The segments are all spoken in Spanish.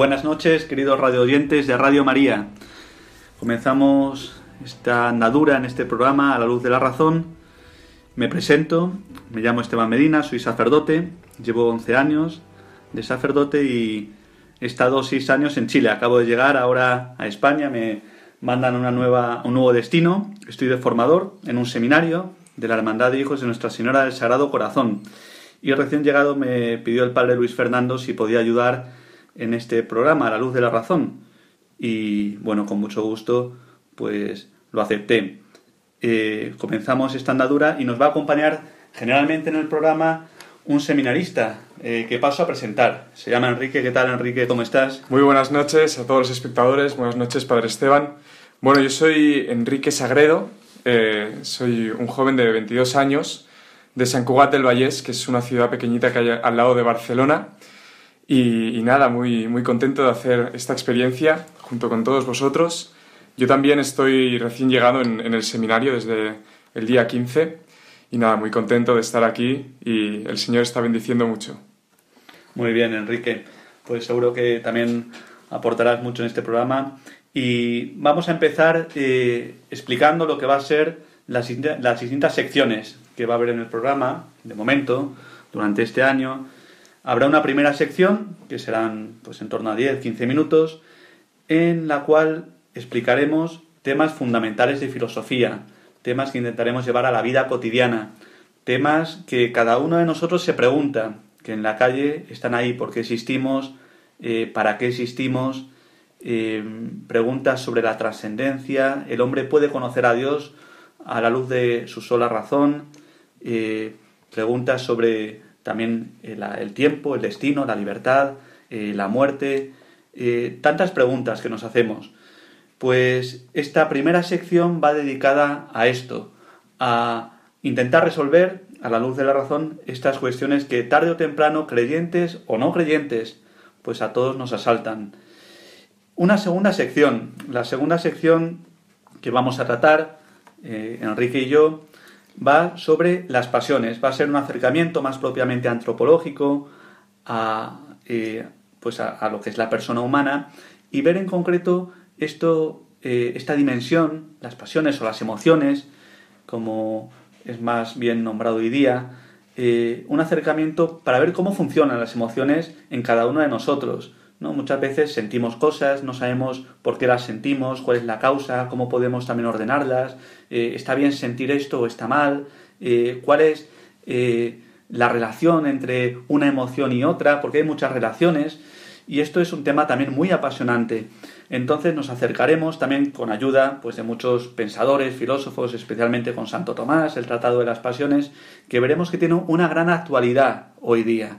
Buenas noches, queridos radio oyentes de Radio María. Comenzamos esta andadura en este programa a la luz de la razón. Me presento, me llamo Esteban Medina, soy sacerdote, llevo 11 años de sacerdote y he estado 6 años en Chile. Acabo de llegar ahora a España, me mandan una nueva, un nuevo destino. Estoy de formador en un seminario de la Hermandad de Hijos de Nuestra Señora del Sagrado Corazón. Y recién llegado me pidió el padre Luis Fernando si podía ayudar en este programa, A la Luz de la Razón. Y bueno, con mucho gusto, pues lo acepté. Eh, comenzamos esta andadura y nos va a acompañar generalmente en el programa un seminarista eh, que paso a presentar. Se llama Enrique. ¿Qué tal, Enrique? ¿Cómo estás? Muy buenas noches a todos los espectadores. Buenas noches, Padre Esteban. Bueno, yo soy Enrique Sagredo. Eh, soy un joven de 22 años de San Cugat del Vallés, que es una ciudad pequeñita que hay al lado de Barcelona. Y, nada, muy, muy contento de hacer esta experiencia junto con todos vosotros. Yo también estoy recién llegado en, el seminario desde el día 15 y nada, muy contento de estar aquí y el Señor está bendiciendo mucho. Muy bien, Enrique. Pues seguro que también aportarás mucho en este programa. Y vamos a empezar eh, explicando lo que va a ser las, las distintas secciones que va a haber en el programa, de momento, durante este año Habrá una primera sección, que serán pues en torno a 10-15 minutos, en la cual explicaremos temas fundamentales de filosofía, temas que intentaremos llevar a la vida cotidiana, temas que cada uno de nosotros se pregunta, que en la calle están ahí, por qué existimos, eh, para qué existimos, eh, preguntas sobre la trascendencia, el hombre puede conocer a Dios a la luz de su sola razón, eh, preguntas sobre también eh, el, tiempo, el destino, la libertad, eh, la muerte, eh, tantas preguntas que nos hacemos. Pues esta primera sección va dedicada a esto, a intentar resolver a la luz de la razón estas cuestiones que tarde o temprano, creyentes o no creyentes, pues a todos nos asaltan. Una segunda sección, la segunda sección que vamos a tratar, Enrique y yo, va sobre las pasiones, va a ser un acercamiento más propiamente antropológico a, eh, pues a, lo que es la persona humana y ver en concreto esto, eh, esta dimensión, las pasiones o las emociones, como es más bien nombrado hoy día, eh, un acercamiento para ver cómo funcionan las emociones en cada uno de nosotros. ¿No? Muchas veces sentimos cosas, no sabemos por qué las sentimos, cuál es la causa, cómo podemos también ordenarlas, eh, está bien sentir esto o está mal, eh, cuál es eh, la relación entre una emoción y otra, porque hay muchas relaciones y esto es un tema también muy apasionante. Entonces nos acercaremos también con ayuda pues, de muchos pensadores, filósofos, especialmente con Santo Tomás, el Tratado de las Pasiones, que veremos que tiene una gran actualidad hoy día.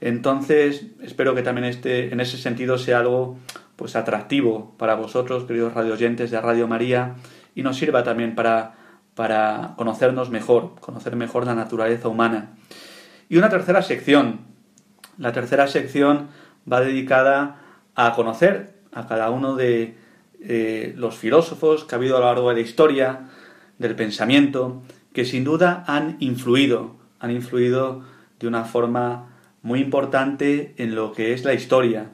Entonces, espero que también este, en ese sentido sea algo pues atractivo para vosotros, queridos radioyentes de Radio María, y nos sirva también para, para conocernos mejor, conocer mejor la naturaleza humana. Y una tercera sección. La tercera sección va dedicada a conocer a cada uno de eh, los filósofos que ha habido a lo largo de la historia, del pensamiento, que sin duda han influido, han influido de una forma muy importante en lo que es la historia.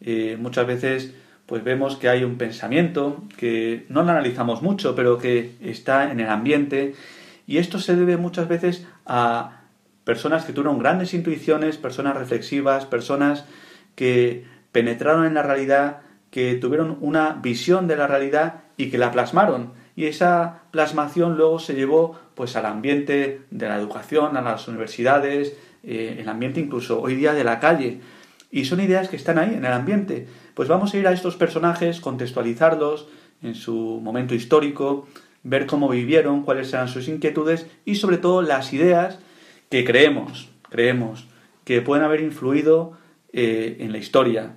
Eh, muchas veces pues vemos que hay un pensamiento que no lo analizamos mucho, pero que está en el ambiente y esto se debe muchas veces a personas que tuvieron grandes intuiciones, personas reflexivas, personas que penetraron en la realidad, que tuvieron una visión de la realidad y que la plasmaron. Y esa plasmación luego se llevó pues al ambiente de la educación, a las universidades, eh, el ambiente incluso hoy día de la calle. Y son ideas que están ahí en el ambiente. Pues vamos a ir a estos personajes, contextualizarlos en su momento histórico, ver cómo vivieron, cuáles eran sus inquietudes y sobre todo las ideas que creemos, creemos que pueden haber influido eh, en la historia,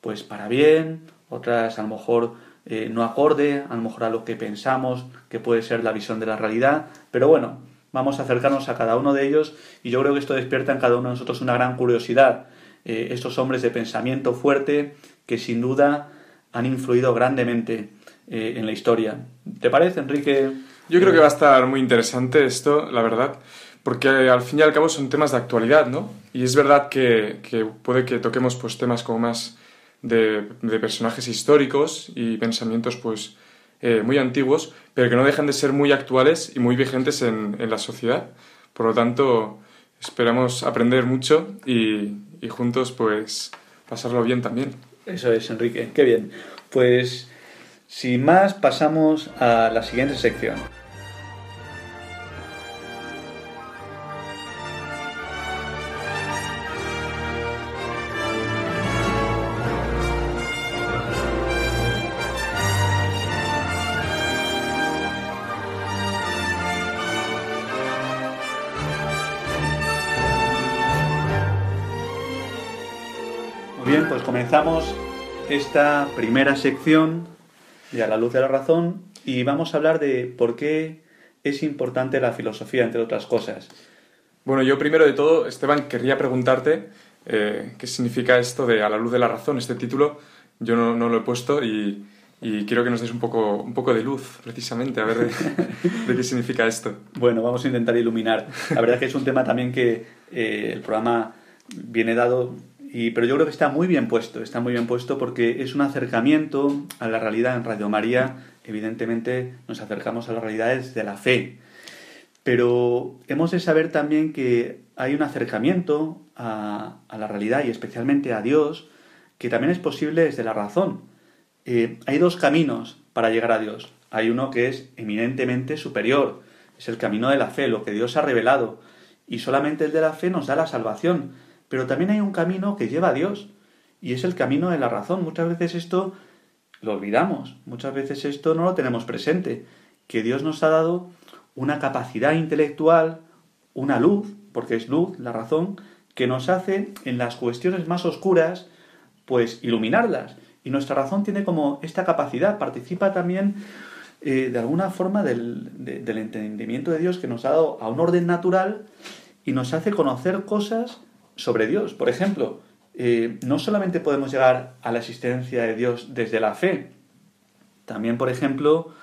pues para bien, otras a lo mejor eh, no acorde, a lo mejor a lo que pensamos que puede ser la visión de la realidad, pero bueno, vamos a acercarnos a cada uno de ellos y yo creo que esto despierta en cada uno de nosotros una gran curiosidad. Eh, estos hombres de pensamiento fuerte que sin duda han influido grandemente eh, en la historia. ¿Te parece, Enrique? Yo creo que va a estar muy interesante esto, la verdad, porque al fin y al cabo son temas de actualidad, ¿no? Y es verdad que, que puede que toquemos pues temas como más de, personajes históricos y pensamientos pues eh, muy antiguos, pero que no dejan de ser muy actuales y muy vigentes en, en la sociedad. Por lo tanto, esperamos aprender mucho y, y juntos pues pasarlo bien también. Eso es, Enrique, qué bien. Pues sin más, pasamos a la siguiente sección. Comenzamos esta primera sección de A la luz de la razón y vamos a hablar de por qué es importante la filosofía, entre otras cosas. Bueno, yo primero de todo, Esteban, querría preguntarte eh, qué significa esto de A la luz de la razón, este título. Yo no, no lo he puesto y, y, quiero que nos des un poco, un poco de luz, precisamente, a ver de, qué significa esto. Bueno, vamos a intentar iluminar. La verdad es que es un tema también que eh, el programa viene dado pero yo creo que está muy bien puesto, está muy bien puesto porque es un acercamiento a la realidad en Radio María. Evidentemente nos acercamos a las realidades de la fe, pero hemos de saber también que hay un acercamiento a, la realidad y especialmente a Dios que también es posible desde la razón. Eh, hay dos caminos para llegar a Dios. Hay uno que es eminentemente superior, es el camino de la fe, lo que Dios ha revelado, y solamente el de la fe nos da la salvación pero también hay un camino que lleva a Dios y es el camino de la razón. Muchas veces esto lo olvidamos, muchas veces esto no lo tenemos presente, que Dios nos ha dado una capacidad intelectual, una luz, porque es luz, la razón, que nos hace en las cuestiones más oscuras, pues iluminarlas. Y nuestra razón tiene como esta capacidad, participa también eh, de alguna forma del, del entendimiento de Dios que nos ha dado a un orden natural y nos hace conocer cosas sobre Dios. Por ejemplo, eh, no solamente podemos llegar a la existencia de Dios desde la fe, también, por ejemplo,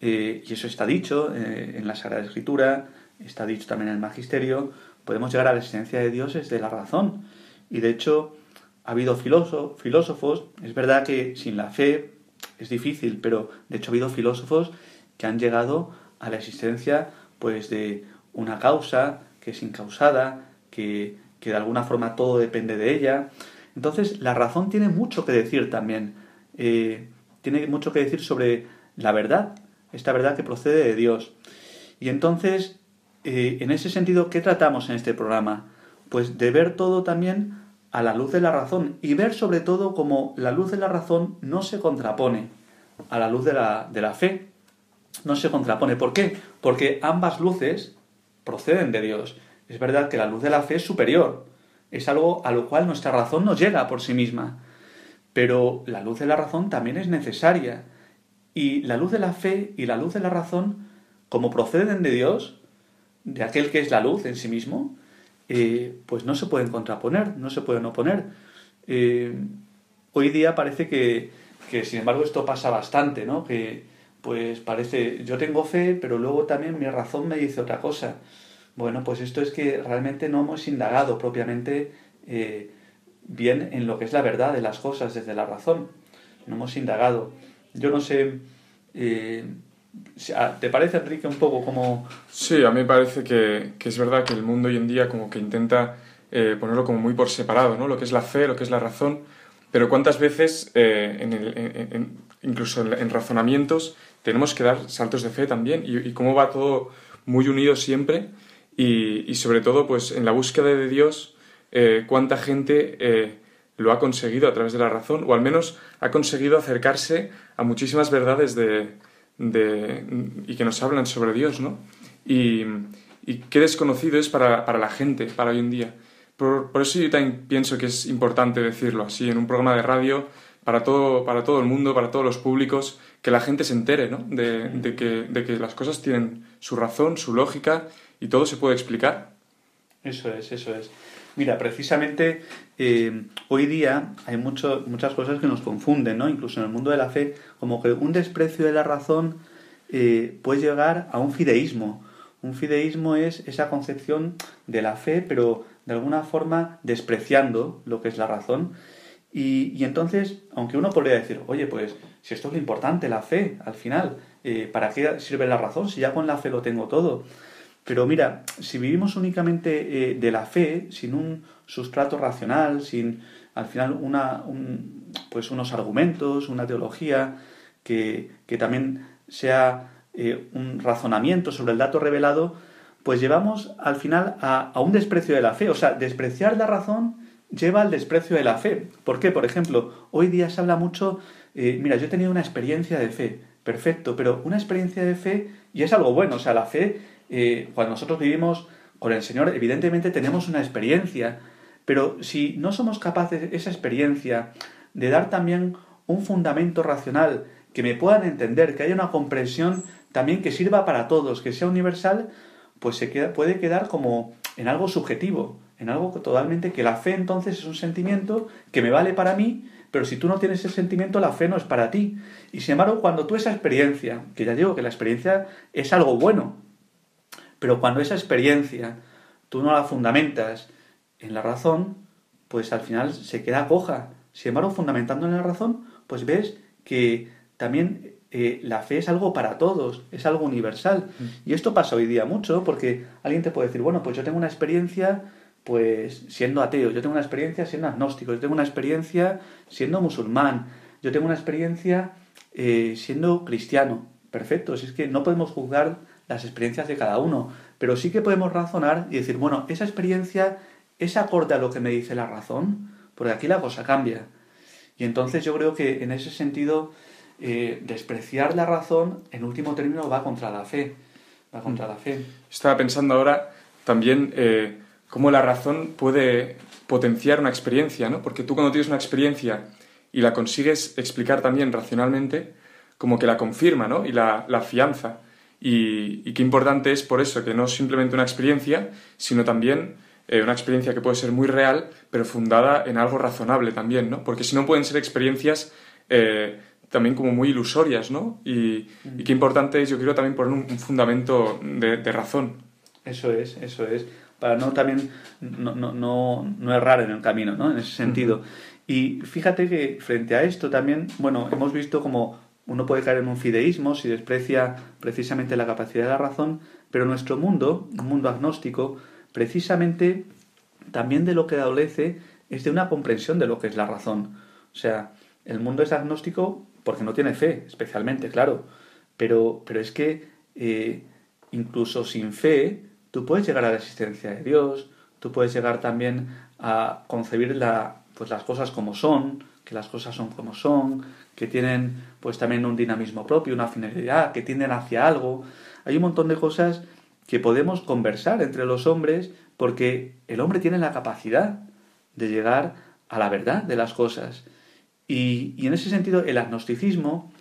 eh, y eso está dicho eh, en la Sagrada Escritura, está dicho también en el Magisterio, podemos llegar a la existencia de Dios desde la razón. Y de hecho, ha habido filósofos, es verdad que sin la fe es difícil, pero de hecho ha habido filósofos que han llegado a la existencia pues de una causa que es incausada, que que de alguna forma todo depende de ella. Entonces, la razón tiene mucho que decir también. Eh, tiene mucho que decir sobre la verdad, esta verdad que procede de Dios. Y entonces, eh, en ese sentido, ¿qué tratamos en este programa? Pues de ver todo también a la luz de la razón y ver sobre todo cómo la luz de la razón no se contrapone a la luz de la, de la fe. No se contrapone. ¿Por qué? Porque ambas luces proceden de Dios. Es verdad que la luz de la fe es superior, es algo a lo cual nuestra razón no llega por sí misma, pero la luz de la razón también es necesaria. Y la luz de la fe y la luz de la razón, como proceden de Dios, de aquel que es la luz en sí mismo, eh, pues no se pueden contraponer, no se pueden oponer. Eh, hoy día parece que, que, sin embargo, esto pasa bastante, ¿no? Que, pues parece, yo tengo fe, pero luego también mi razón me dice otra cosa. Bueno, pues esto es que realmente no hemos indagado propiamente eh, bien en lo que es la verdad de las cosas desde la razón. No hemos indagado. Yo no sé, eh, ¿te parece, Enrique, un poco como...? Sí, a mí me parece que, es verdad que el mundo hoy en día como que intenta eh, ponerlo como muy por separado, ¿no? Lo que es la fe, lo que es la razón. Pero cuántas veces, en incluso en, razonamientos, tenemos que dar saltos de fe también y, y cómo va todo muy unido siempre y, sobre todo pues en la búsqueda de Dios eh, cuánta gente eh, lo ha conseguido a través de la razón o al menos ha conseguido acercarse a muchísimas verdades de, y que nos hablan sobre Dios, ¿no? Y, qué desconocido es para, para, la gente, para hoy en día. Por, por, eso yo también pienso que es importante decirlo así en un programa de radio para todo, para todo el mundo, para todos los públicos, que la gente se entere ¿no? de, que las cosas tienen su razón, su lógica y todo se puede explicar. Eso es, eso es. Mira, precisamente eh, hoy día hay mucho, muchas cosas que nos confunden, ¿no? Incluso en el mundo de la fe, como que un desprecio de la razón eh, puede llegar a un fideísmo. Un fideísmo es esa concepción de la fe, pero de alguna forma despreciando lo que es la razón. Y, entonces, aunque uno podría decir, oye, pues si esto es lo importante, la fe, al final, eh, ¿para qué sirve la razón? Si ya con la fe lo tengo todo. Pero mira, si vivimos únicamente eh, de la fe, sin un sustrato racional, sin al final una, un, pues unos argumentos, una teología que, que también sea eh, un razonamiento sobre el dato revelado, pues llevamos al final a, a, un desprecio de la fe. O sea, despreciar la razón lleva al desprecio de la fe. ¿Por qué? Por ejemplo, hoy día se habla mucho, eh, mira, yo he tenido una experiencia de fe, perfecto, pero una experiencia de fe, y es algo bueno, o sea, la fe eh, cuando nosotros vivimos con el Señor, evidentemente tenemos una experiencia, pero si no somos capaces esa experiencia de dar también un fundamento racional, que me puedan entender, que haya una comprensión también que sirva para todos, que sea universal, pues se queda, puede quedar como en algo subjetivo, en algo totalmente que la fe entonces es un sentimiento que me vale para mí, pero si tú no tienes ese sentimiento, la fe no es para ti. Y sin embargo, cuando tú esa experiencia, que ya digo que la experiencia es algo bueno, pero cuando esa experiencia tú no la fundamentas en la razón, pues al final se queda coja. Sin embargo, fundamentando en la razón, pues ves que también eh, la fe es algo para todos, es algo universal. Mm. Y esto pasa hoy día mucho porque alguien te puede decir, bueno, pues yo tengo una experiencia pues siendo ateo, yo tengo una experiencia siendo agnóstico, yo tengo una experiencia siendo musulmán, yo tengo una experiencia eh, siendo cristiano. Perfecto, si es que no podemos juzgar las experiencias de cada uno, pero sí que podemos razonar y decir, bueno, esa experiencia es acorde a lo que me dice la razón, porque aquí la cosa cambia. Y entonces yo creo que en ese sentido, eh, despreciar la razón, en último término, va contra la fe. Va contra la fe. Estaba pensando ahora también eh, cómo la razón puede potenciar una experiencia, ¿no? Porque tú cuando tienes una experiencia y la consigues explicar también racionalmente, como que la confirma, ¿no? Y la, la afianza. Y, qué importante es por eso, que no es simplemente una experiencia, sino también eh, una experiencia que puede ser muy real, pero fundada en algo razonable también, ¿no? Porque si no pueden ser experiencias eh, también como muy ilusorias, ¿no? Y, qué importante es, yo creo, también poner un, fundamento de, razón. Eso es, eso es. Para no también no, no, no, errar en el camino, ¿no? En ese sentido. Y fíjate que frente a esto también, bueno, hemos visto como uno puede caer en un fideísmo si desprecia precisamente la capacidad de la razón, pero nuestro mundo, un mundo agnóstico, precisamente también de lo que adolece es de una comprensión de lo que es la razón. O sea, el mundo es agnóstico porque no tiene fe, especialmente, claro. Pero, pero es que eh, incluso sin fe, tú puedes llegar a la existencia de Dios, tú puedes llegar también a concebir la, pues las cosas como son, que las cosas son como son, que tienen pues también un dinamismo propio, una finalidad, que tienden hacia algo. Hay un montón de cosas que podemos conversar entre los hombres porque el hombre tiene la capacidad de llegar a la verdad de las cosas. Y, y en ese sentido el agnosticismo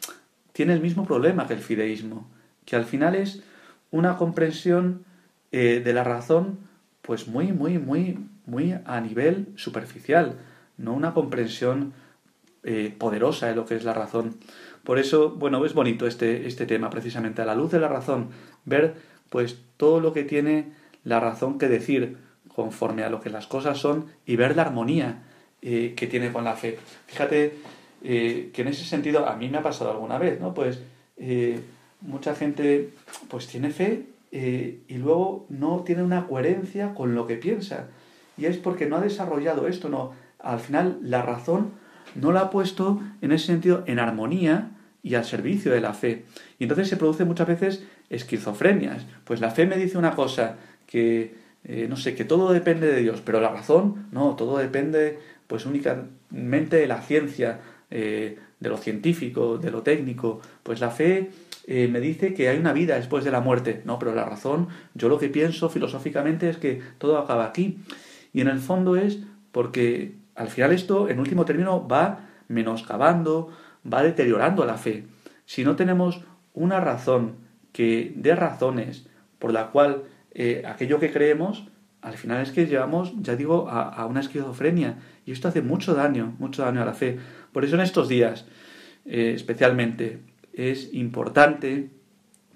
tiene el mismo problema que el fideísmo, que al final es una comprensión eh, de la razón pues muy, muy, muy, muy a nivel superficial, no una comprensión eh, poderosa de lo que es la razón. Por eso, bueno, es bonito este, este tema, precisamente, a la luz de la razón, ver pues todo lo que tiene la razón que decir conforme a lo que las cosas son y ver la armonía eh, que tiene con la fe. Fíjate que en ese sentido a mí me ha pasado alguna vez, ¿no? Pues mucha gente pues tiene fe y luego no tiene una coherencia con lo que piensa. Y es porque no ha desarrollado esto, no. Al final la razón no la ha puesto en ese sentido en armonía y al servicio de la fe. Y entonces se produce muchas veces esquizofrenias. Pues la fe me dice una cosa, que eh, no sé, que todo depende de Dios, pero la razón, no, todo depende pues únicamente de la ciencia, eh, de lo científico, de lo técnico. Pues la fe eh, me dice que hay una vida después de la muerte, no, pero la razón, yo lo que pienso filosóficamente es que todo acaba aquí. Y en el fondo es porque al final esto, en último término, va menoscabando, va deteriorando la fe. Si no tenemos una razón que dé razones por la cual eh, aquello que creemos, al final es que llevamos, ya digo, a, una esquizofrenia. Y esto hace mucho daño, mucho daño a la fe. Por eso en estos días, eh, especialmente, es importante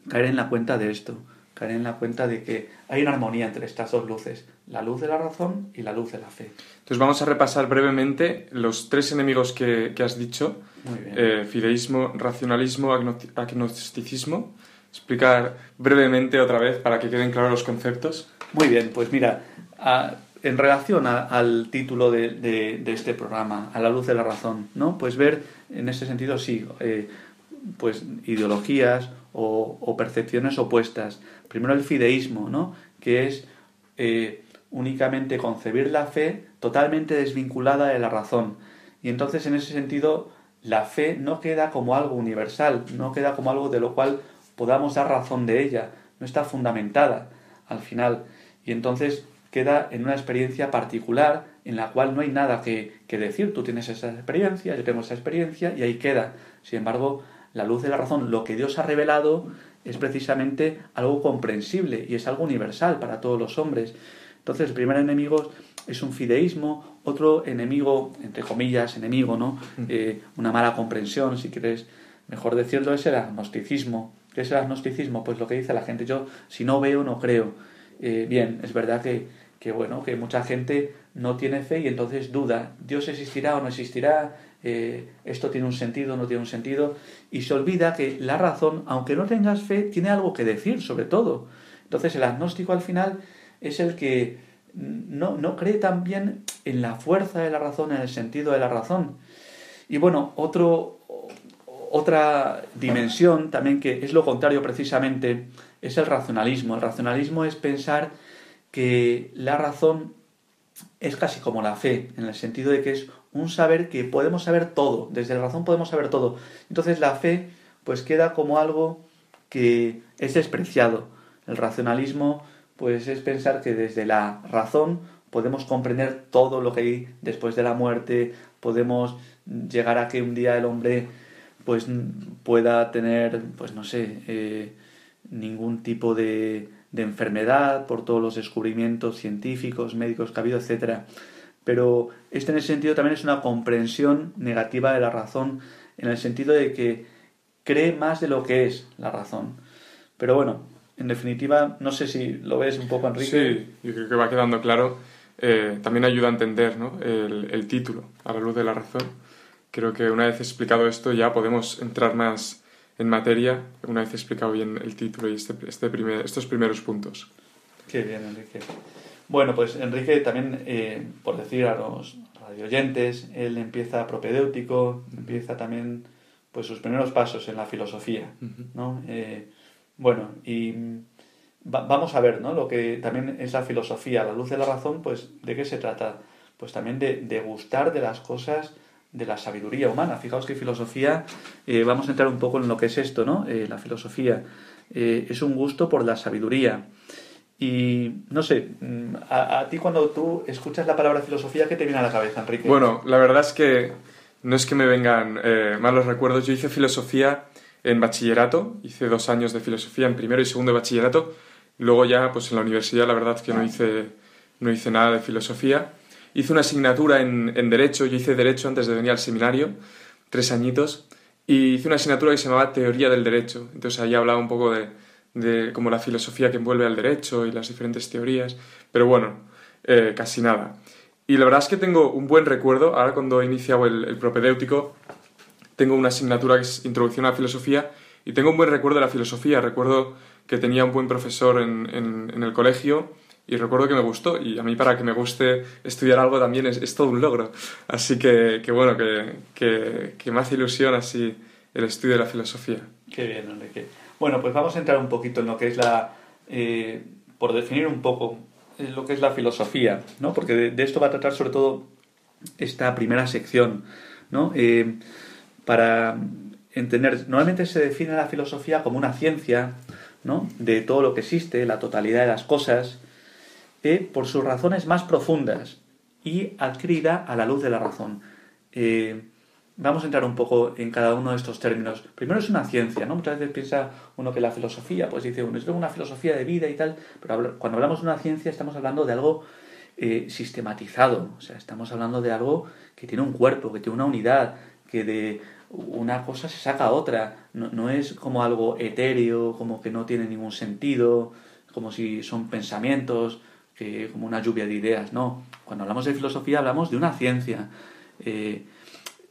caer en la cuenta de esto, caer en la cuenta de que hay una armonía entre estas dos luces, la luz de la razón y la luz de la fe. Entonces vamos a repasar brevemente los tres enemigos que, has dicho, eh, fideísmo, racionalismo, agnosticismo. Explicar brevemente otra vez para que queden claros los conceptos. Muy bien, pues mira, en relación al título de, este programa, a la luz de la razón, ¿no? Pues ver en ese sentido, sí, eh, pues ideologías o, percepciones opuestas. Primero el fideísmo, ¿no? Que es eh, únicamente concebir la fe totalmente desvinculada de la razón. Y entonces en ese sentido la fe no queda como algo universal, no queda como algo de lo cual podamos dar razón de ella, no está fundamentada al final. Y entonces queda en una experiencia particular en la cual no hay nada que, que, decir. Tú tienes esa experiencia, yo tengo esa experiencia y ahí queda. Sin embargo, la luz de la razón, lo que Dios ha revelado es precisamente algo comprensible y es algo universal para todos los hombres. Entonces, el primer enemigo es un fideísmo, otro enemigo, entre comillas, enemigo, ¿no? Eh, una mala comprensión, si quieres mejor decirlo, es el agnosticismo. ¿Qué es el agnosticismo? Pues lo que dice la gente, yo si no veo, no creo. Eh, bien, es verdad que, que, bueno, que mucha gente no tiene fe y entonces duda, ¿Dios existirá o no existirá? Eh, esto tiene un sentido, no tiene un sentido, y se olvida que la razón, aunque no tengas fe, tiene algo que decir sobre todo. Entonces el agnóstico al final es el que no, no cree también en la fuerza de la razón, en el sentido de la razón. Y bueno, otra dimensión también que es lo contrario precisamente es el racionalismo. El racionalismo es pensar que la razón es casi como la fe, en el sentido de que es un saber que podemos saber todo, desde la razón podemos saber todo. Entonces la fe pues queda como algo que es despreciado. El racionalismo pues es pensar que desde la razón podemos comprender todo lo que hay después de la muerte, podemos llegar a que un día el hombre pues pueda tener pues no sé eh, ningún tipo de, de enfermedad por todos los descubrimientos científicos, médicos que ha habido, etcétera pero este en ese sentido también es una comprensión negativa de la razón, en el sentido de que cree más de lo que es la razón. Pero bueno, en definitiva, no sé si lo ves un poco, Enrique. Sí, yo creo que va quedando claro. Eh, también ayuda a entender ¿no? el, título, a la luz de la razón. Creo que una vez explicado esto ya podemos entrar más en materia, una vez explicado bien el título y este, este primer, estos primeros puntos. Qué bien, Enrique. Bueno, pues Enrique también, eh, por decir a los radioyentes, él empieza propedéutico, empieza también pues sus primeros pasos en la filosofía, ¿no? Eh, bueno, y vamos a ver, ¿no? Lo que también es la filosofía, la luz de la razón, pues ¿de qué se trata? Pues también de, gustar de las cosas de la sabiduría humana. Fijaos que filosofía, eh, vamos a entrar un poco en lo que es esto, ¿no? la filosofía es un gusto por la sabiduría. Y no sé, mm, a, ti cuando tú escuchas la palabra filosofía, ¿qué te viene a la cabeza, Enrique? Bueno, la verdad es que no es que me vengan eh, malos recuerdos. Yo hice filosofía en bachillerato, hice dos años de filosofía en primero y segundo de bachillerato. Luego ya, pues en la universidad, la verdad es que no hice, no hice nada de filosofía. Hice una asignatura en, en Derecho, yo hice Derecho antes de venir al seminario, tres añitos, y hice una asignatura que se llamaba Teoría del Derecho. Entonces ahí hablaba un poco de de como la filosofía que envuelve al derecho y las diferentes teorías, pero bueno, eh, casi nada. Y la verdad es que tengo un buen recuerdo, ahora cuando he iniciado el, propedéutico, tengo una asignatura que es Introducción a la Filosofía, y tengo un buen recuerdo de la filosofía, recuerdo que tenía un buen profesor en, el colegio, y recuerdo que me gustó, y a mí para que me guste estudiar algo también es, es todo un logro. Así que, que bueno, que, que, que me hace ilusión así el estudio de la filosofía. Qué bien, Enrique. Bueno, pues vamos a entrar un poquito en lo que es la, eh, por definir un poco eh, lo que es la filosofía, ¿no? Porque de, esto va a tratar sobre todo esta primera sección, ¿no? Eh, para entender, normalmente se define la filosofía como una ciencia, ¿no? De todo lo que existe, la totalidad de las cosas, por sus razones más profundas y adquirida a la luz de la razón. Eh, vamos a entrar un poco en cada uno de estos términos. Primero es una ciencia, ¿no? Muchas veces piensa uno que la filosofía, pues dice uno, es una filosofía de vida y tal, pero cuando hablamos de una ciencia estamos hablando de algo eh, sistematizado, o sea, estamos hablando de algo que tiene un cuerpo, que tiene una unidad, que de una cosa se saca otra, no, no es como algo etéreo, como que no tiene ningún sentido, como si son pensamientos, que como una lluvia de ideas, no. Cuando hablamos de filosofía hablamos de una ciencia. Eh,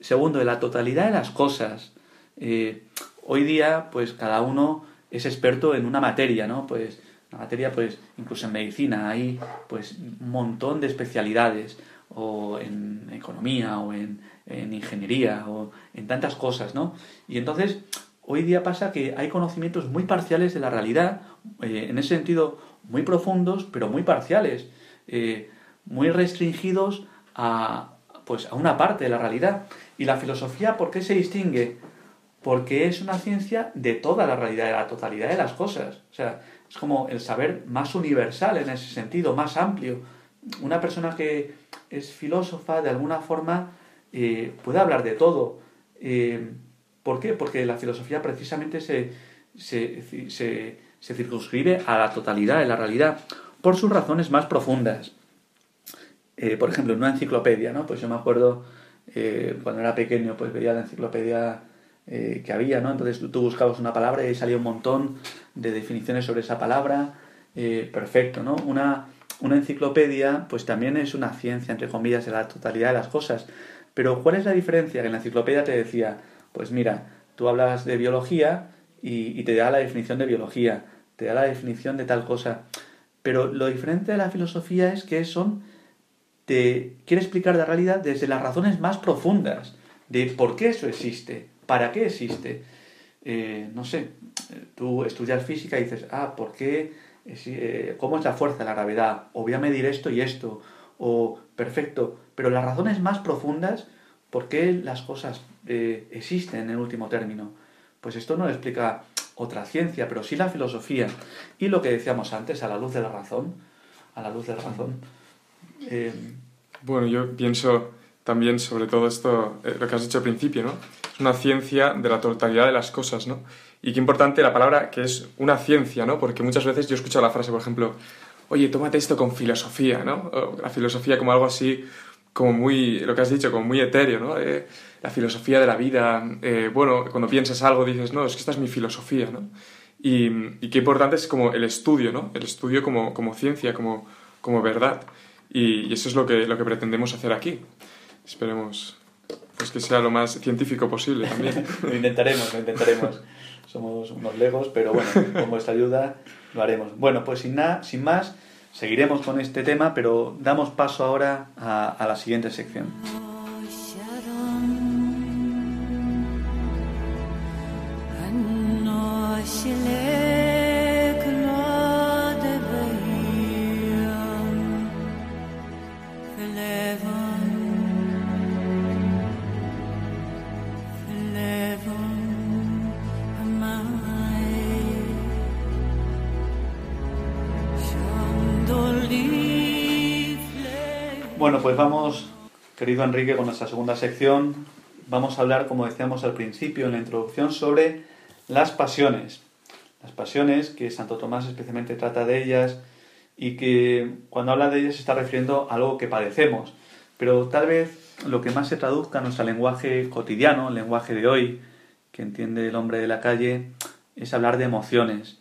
segundo, de la totalidad de las cosas. Eh, hoy día, pues cada uno es experto en una materia, ¿no? Pues la materia, pues incluso en medicina hay pues un montón de especialidades, o en economía, o en, ingeniería, o en tantas cosas, ¿no? Y entonces, hoy día pasa que hay conocimientos muy parciales de la realidad, eh, en ese sentido muy profundos, pero muy parciales, eh, muy restringidos a, pues, a una parte de la realidad. ¿Y la filosofía por qué se distingue? Porque es una ciencia de toda la realidad, de la totalidad de las cosas. O sea, es como el saber más universal en ese sentido, más amplio. Una persona que es filósofa, de alguna forma, eh, puede hablar de todo. Eh, ¿Por qué? Porque la filosofía precisamente se, se, se circunscribe a la totalidad de la realidad por sus razones más profundas. Eh, por ejemplo, en una enciclopedia, ¿no? Pues yo me acuerdo eh, cuando era pequeño, pues veía la enciclopedia eh, que había, ¿no? Entonces tú, buscabas una palabra y ahí salía un montón de definiciones sobre esa palabra. perfecto, ¿no? Una, una enciclopedia, pues también es una ciencia, entre comillas, de la totalidad de las cosas. Pero ¿cuál es la diferencia? Que en la enciclopedia te decía, pues mira, tú hablas de biología y, te da la definición de biología, te da la definición de tal cosa. Pero lo diferente de la filosofía es que son, te quiere explicar la realidad desde las razones más profundas de por qué eso existe, para qué existe. Eh, no sé, tú estudias física y dices, ah, ¿por qué? Eh, ¿Cómo es la fuerza de la gravedad? O voy a medir esto y esto. O, perfecto. Pero las razones más profundas, ¿por qué las cosas eh, existen en último término? Pues esto no lo explica otra ciencia, pero sí la filosofía. Y lo que decíamos antes, a la luz de la razón, a la luz de la razón. Eh, bueno, yo pienso también sobre todo esto, eh, lo que has dicho al principio, ¿no? Es una ciencia de la totalidad de las cosas, ¿no? Y qué importante la palabra que es una ciencia, ¿no? Porque muchas veces yo he escuchado la frase, por ejemplo, oye, tómate esto con filosofía, ¿no? la filosofía como algo así, como muy, lo que has dicho, como muy etéreo, ¿no? Eh, la filosofía de la vida. Bueno, cuando piensas algo dices, no, es que esta es mi filosofía, ¿no? Y, qué importante es como el estudio, ¿no? El estudio como, ciencia, como verdad. Y, eso es lo que, lo que pretendemos hacer aquí. Esperemos pues, que sea lo más científico posible también. lo intentaremos, lo intentaremos. Somos unos legos, pero bueno, con vuestra ayuda lo haremos. Bueno, pues sin, nada, sin más, seguiremos con este tema, pero damos paso ahora a, a la siguiente sección. Querido Enrique, con nuestra segunda sección. Vamos a hablar, como decíamos al principio en la introducción, sobre las pasiones. Las pasiones, que Santo Tomás especialmente trata de ellas y que cuando habla de ellas se está refiriendo a algo que padecemos. Pero tal vez lo que más se traduzca en nuestro lenguaje cotidiano, el lenguaje de hoy, que entiende el hombre de la calle, es hablar de emociones.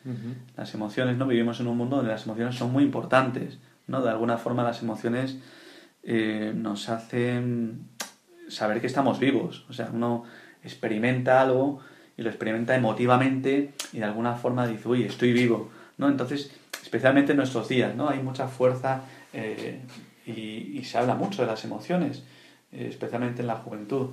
Las emociones, ¿no? Vivimos en un mundo donde las emociones son muy importantes, ¿no? De alguna forma las emociones eh, nos hacen saber que estamos vivos. O sea, uno experimenta algo y lo experimenta emotivamente y de alguna forma dice, uy, estoy vivo. ¿no? Entonces, especialmente en nuestros días, ¿no? hay mucha fuerza eh, y, se habla mucho de las emociones, eh, especialmente en la juventud.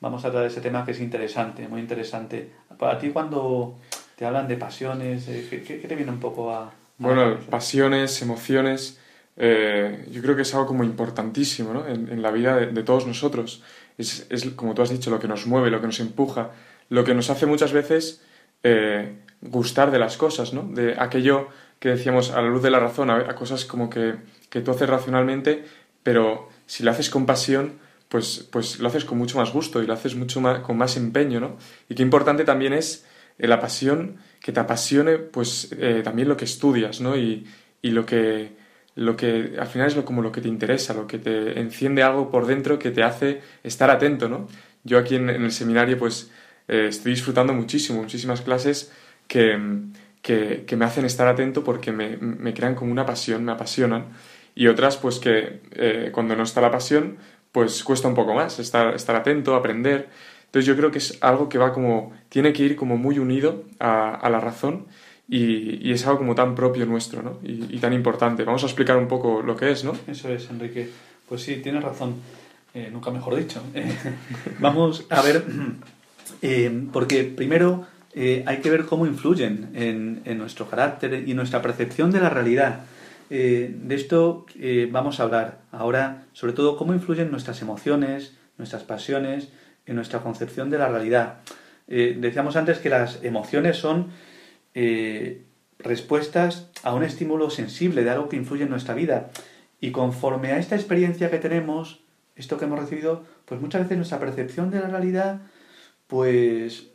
Vamos a de ese tema que es interesante, muy interesante. Para ti, cuando te hablan de pasiones, ¿qué, te viene un poco a... bueno, pasiones, emociones eh, yo creo que es algo como importantísimo ¿no? en, la vida de, todos nosotros. Es, como tú has dicho, lo que nos mueve, lo que nos empuja, lo que nos hace muchas veces eh, gustar de las cosas, ¿no? de aquello que decíamos a la luz de la razón, a, cosas como que, que, tú haces racionalmente, pero si lo haces con pasión, pues, pues lo haces con mucho más gusto y lo haces mucho más, con más empeño, ¿no? Y qué importante también es eh, la pasión, que te apasione pues eh, también lo que estudias, ¿no? Y, y lo que lo que al final es lo, como lo que te interesa, lo que te enciende algo por dentro que te hace estar atento, ¿no? Yo aquí en, el seminario pues eh, estoy disfrutando muchísimo, muchísimas clases que, que, me hacen estar atento porque me, me, crean como una pasión, me apasionan. Y otras pues que eh, cuando no está la pasión pues cuesta un poco más estar, estar atento, aprender. Entonces yo creo que es algo que va como, tiene que ir como muy unido a la razón y, es algo como tan propio nuestro ¿no? y, tan importante. Vamos a explicar un poco lo que es, ¿no? Eso es, Enrique. Pues sí, tienes razón. Eh, nunca mejor dicho. vamos a ver, eh, porque primero eh, hay que ver cómo influyen en, en, nuestro carácter y nuestra percepción de la realidad. de esto vamos a hablar ahora, sobre todo cómo influyen nuestras emociones, nuestras pasiones en nuestra concepción de la realidad. decíamos antes que las emociones son eh, respuestas a un estímulo sensible, de algo que influye en nuestra vida. Y conforme a esta experiencia que tenemos, esto que hemos recibido, pues muchas veces nuestra percepción de la realidad, pues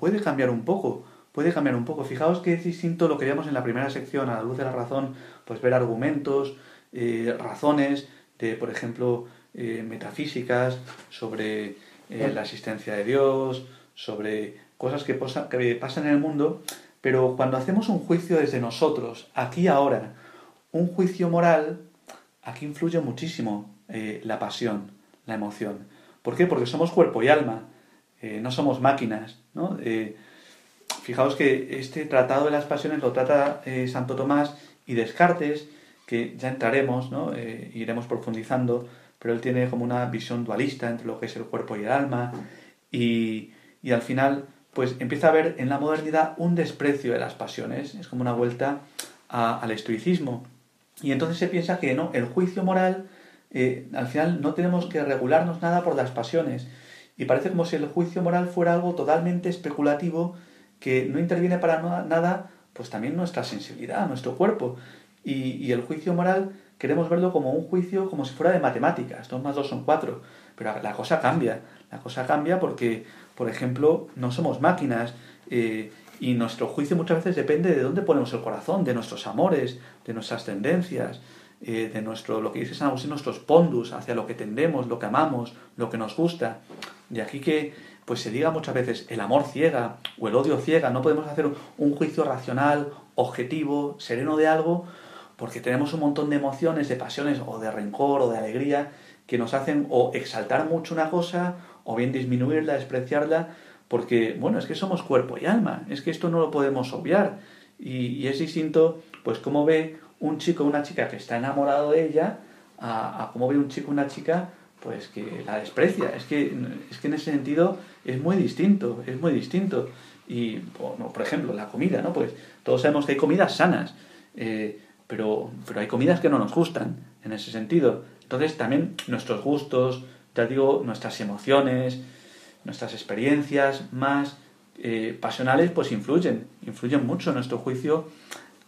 puede cambiar un poco, puede cambiar un poco. Fijaos que es distinto lo que veíamos en la primera sección, a la luz de la razón, pues ver argumentos, eh, razones de, por ejemplo, eh, metafísicas, sobre la existencia de Dios, sobre cosas que, que pasan en el mundo, pero cuando hacemos un juicio desde nosotros, aquí ahora, un juicio moral, aquí influye muchísimo eh, la pasión, la emoción. ¿Por qué? Porque somos cuerpo y alma, eh, no somos máquinas. ¿no? Eh, fijaos que este tratado de las pasiones lo trata Santo Tomás y Descartes, que ya entraremos, ¿no? iremos profundizando, pero él tiene como una visión dualista entre lo que es el cuerpo y el alma, y, y al final pues empieza a haber en la modernidad un desprecio de las pasiones, es como una vuelta al estoicismo. Y entonces se piensa que no, el juicio moral, eh, al final no tenemos que regularnos nada por las pasiones. Y parece como si el juicio moral fuera algo totalmente especulativo que no interviene para nada, pues también nuestra sensibilidad, nuestro cuerpo. Y, y, el juicio moral queremos verlo como un juicio como si fuera de matemáticas, dos más dos son cuatro. Pero la cosa cambia, la cosa cambia porque por ejemplo, no somos máquinas eh, y nuestro juicio muchas veces depende de dónde ponemos el corazón, de nuestros amores, de nuestras tendencias, eh, de nuestro, lo que dice San Agustín, nuestros pondus, hacia lo que tendemos, lo que amamos, lo que nos gusta. De aquí que pues se diga muchas veces el amor ciega o el odio ciega, no podemos hacer un juicio racional, objetivo, sereno de algo, porque tenemos un montón de emociones, de pasiones o de rencor o de alegría que nos hacen o exaltar mucho una cosa o bien disminuirla, despreciarla, porque, bueno, es que somos cuerpo y alma, es que esto no lo podemos obviar. Y, es distinto, pues, cómo ve un chico o una chica que está enamorado de ella, a, cómo ve un chico o una chica, pues, que la desprecia. Es que, es que en ese sentido es muy distinto, es muy distinto. Y, por ejemplo, la comida, ¿no? Pues todos sabemos que hay comidas sanas, eh, pero, pero hay comidas que no nos gustan en ese sentido. Entonces, también nuestros gustos, ya digo, nuestras emociones, nuestras experiencias más eh, pasionales, pues influyen, influyen mucho en nuestro juicio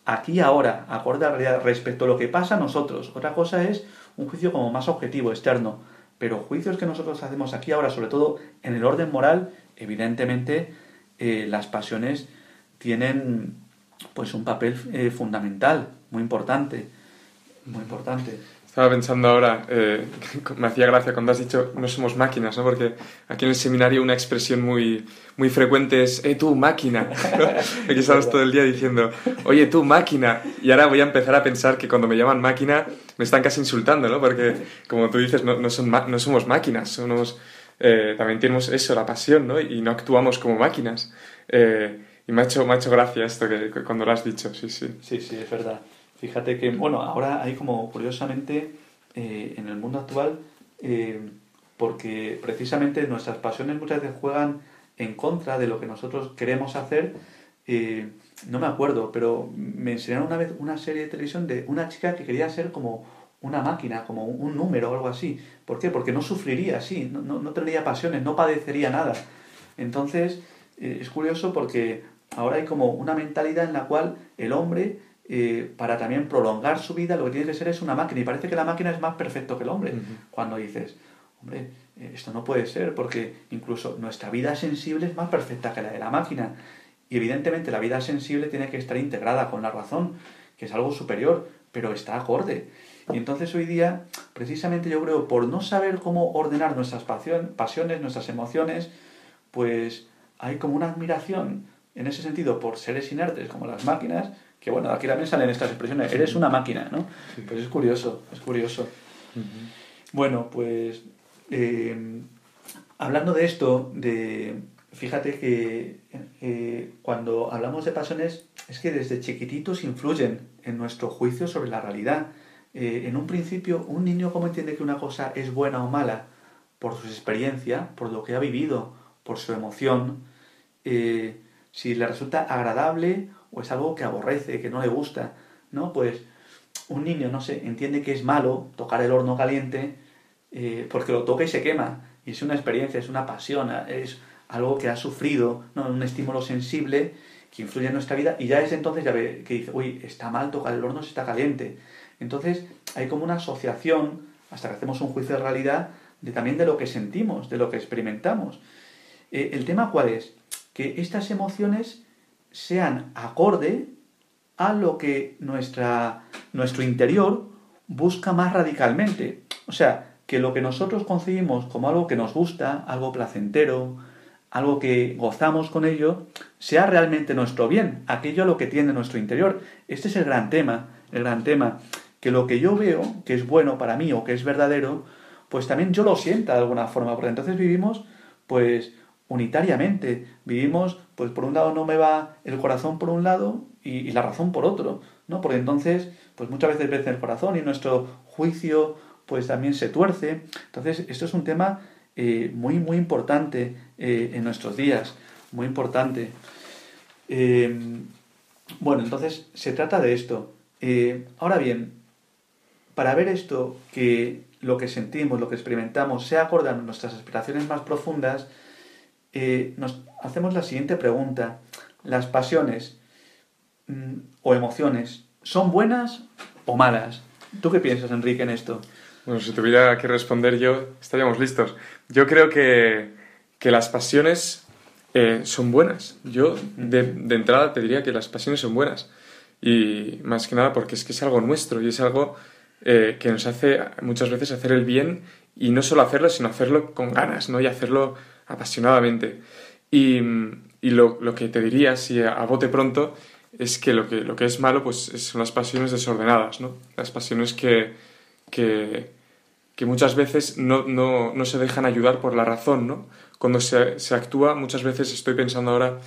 aquí ahora, acorde a respecto a lo que pasa a nosotros. Otra cosa es un juicio como más objetivo, externo, pero juicios que nosotros hacemos aquí ahora, sobre todo en el orden moral, evidentemente eh, las pasiones tienen pues un papel eh, fundamental, muy importante, muy importante. Estaba pensando ahora, eh, me hacía gracia cuando has dicho no somos máquinas, ¿no? Porque aquí en el seminario una expresión muy, muy frecuente es, eh, tú, máquina. aquí estamos todo el día diciendo, oye, tú, máquina. Y ahora voy a empezar a pensar que cuando me llaman máquina me están casi insultando, ¿no? Porque, como tú dices, no, no, son, no somos máquinas, somos, eh, también tenemos eso, la pasión, ¿no? Y no actuamos como máquinas. Eh, y me ha, hecho, me ha hecho gracia esto que, cuando lo has dicho, sí, sí. Sí, sí, es verdad. Fíjate que, bueno, ahora hay como, curiosamente, eh, en el mundo actual, eh, porque precisamente nuestras pasiones muchas veces juegan en contra de lo que nosotros queremos hacer. Eh, no me acuerdo, pero me enseñaron una vez una serie de televisión de una chica que quería ser como una máquina, como un, número o algo así. ¿Por qué? Porque no sufriría así, no, no, no tendría pasiones, no padecería nada. Entonces, es curioso porque ahora hay como una mentalidad en la cual el hombre eh, para también prolongar su vida, lo que tiene que ser es una máquina. Y parece que la máquina es más perfecto que el hombre. Cuando dices, hombre, eh, esto no puede ser, porque incluso nuestra vida sensible es más perfecta que la de la máquina. Y evidentemente la vida sensible tiene que estar integrada con la razón, que es algo superior, pero está acorde. Y entonces hoy día, precisamente yo creo, por no saber cómo ordenar nuestras pasiones, nuestras emociones, pues hay como una admiración en ese sentido por seres inertes como las máquinas, que bueno, aquí también salen estas expresiones, eres una máquina, ¿no? Pues es curioso, es curioso. Bueno, pues eh, hablando de esto, de fíjate que eh, cuando hablamos de pasiones es que desde chiquititos influyen en nuestro juicio sobre la realidad. Eh, en un principio, un niño cómo entiende que una cosa es buena o mala por su experiencia, por lo que ha vivido, por su emoción, eh, si le resulta agradable o es algo que aborrece, que no le gusta, ¿no? Pues un niño, no sé, entiende que es malo tocar el horno caliente porque lo toca y se quema. Y es una experiencia, es una pasión, es algo que ha sufrido, ¿no? un estímulo sensible que influye en nuestra vida y ya es entonces ya ve que dice, uy, está mal tocar el horno si está caliente. Entonces hay como una asociación, hasta que hacemos un juicio de realidad, de también de lo que sentimos, de lo que experimentamos. Eh, el tema cuál es? Que estas emociones sean acorde a lo que nuestra, nuestro interior busca más radicalmente. O sea, que lo que nosotros concebimos como algo que nos gusta, algo placentero, algo que gozamos con ello, sea realmente nuestro bien, aquello a lo que tiene nuestro interior. Este es el gran tema, el gran tema, que lo que yo veo que es bueno para mí o que es verdadero, pues también yo lo sienta de alguna forma, porque entonces vivimos pues unitariamente, vivimos pues por un lado no me va el corazón por un lado y, la razón por otro, ¿no? Porque entonces pues muchas veces vence el corazón y nuestro juicio pues también se tuerce. Entonces esto es un tema eh, muy, muy importante eh, en nuestros días, muy importante. Eh, bueno, entonces se trata de esto. ahora bien, para ver esto, que lo que sentimos, lo que experimentamos, sea acorde a nuestras aspiraciones más profundas, nos hacemos la siguiente pregunta. ¿Las pasiones mm, o emociones son buenas o malas? ¿Tú qué piensas, Enrique, en esto? Bueno, si tuviera que responder yo, estaríamos listos. Yo creo que, que las pasiones eh, son buenas. Yo de, de, entrada te diría que las pasiones son buenas. Y más que nada porque es que es algo nuestro y es algo eh, que nos hace muchas veces hacer el bien y no solo hacerlo, sino hacerlo con ganas, ¿no? Y hacerlo apasionadamente. Y, y lo, lo, que te diría, si a, bote pronto, es que lo que, lo que es malo pues son las pasiones desordenadas, ¿no? Las pasiones que, que, que muchas veces no, no, no, se dejan ayudar por la razón, ¿no? Cuando se, se, actúa, muchas veces estoy pensando ahora,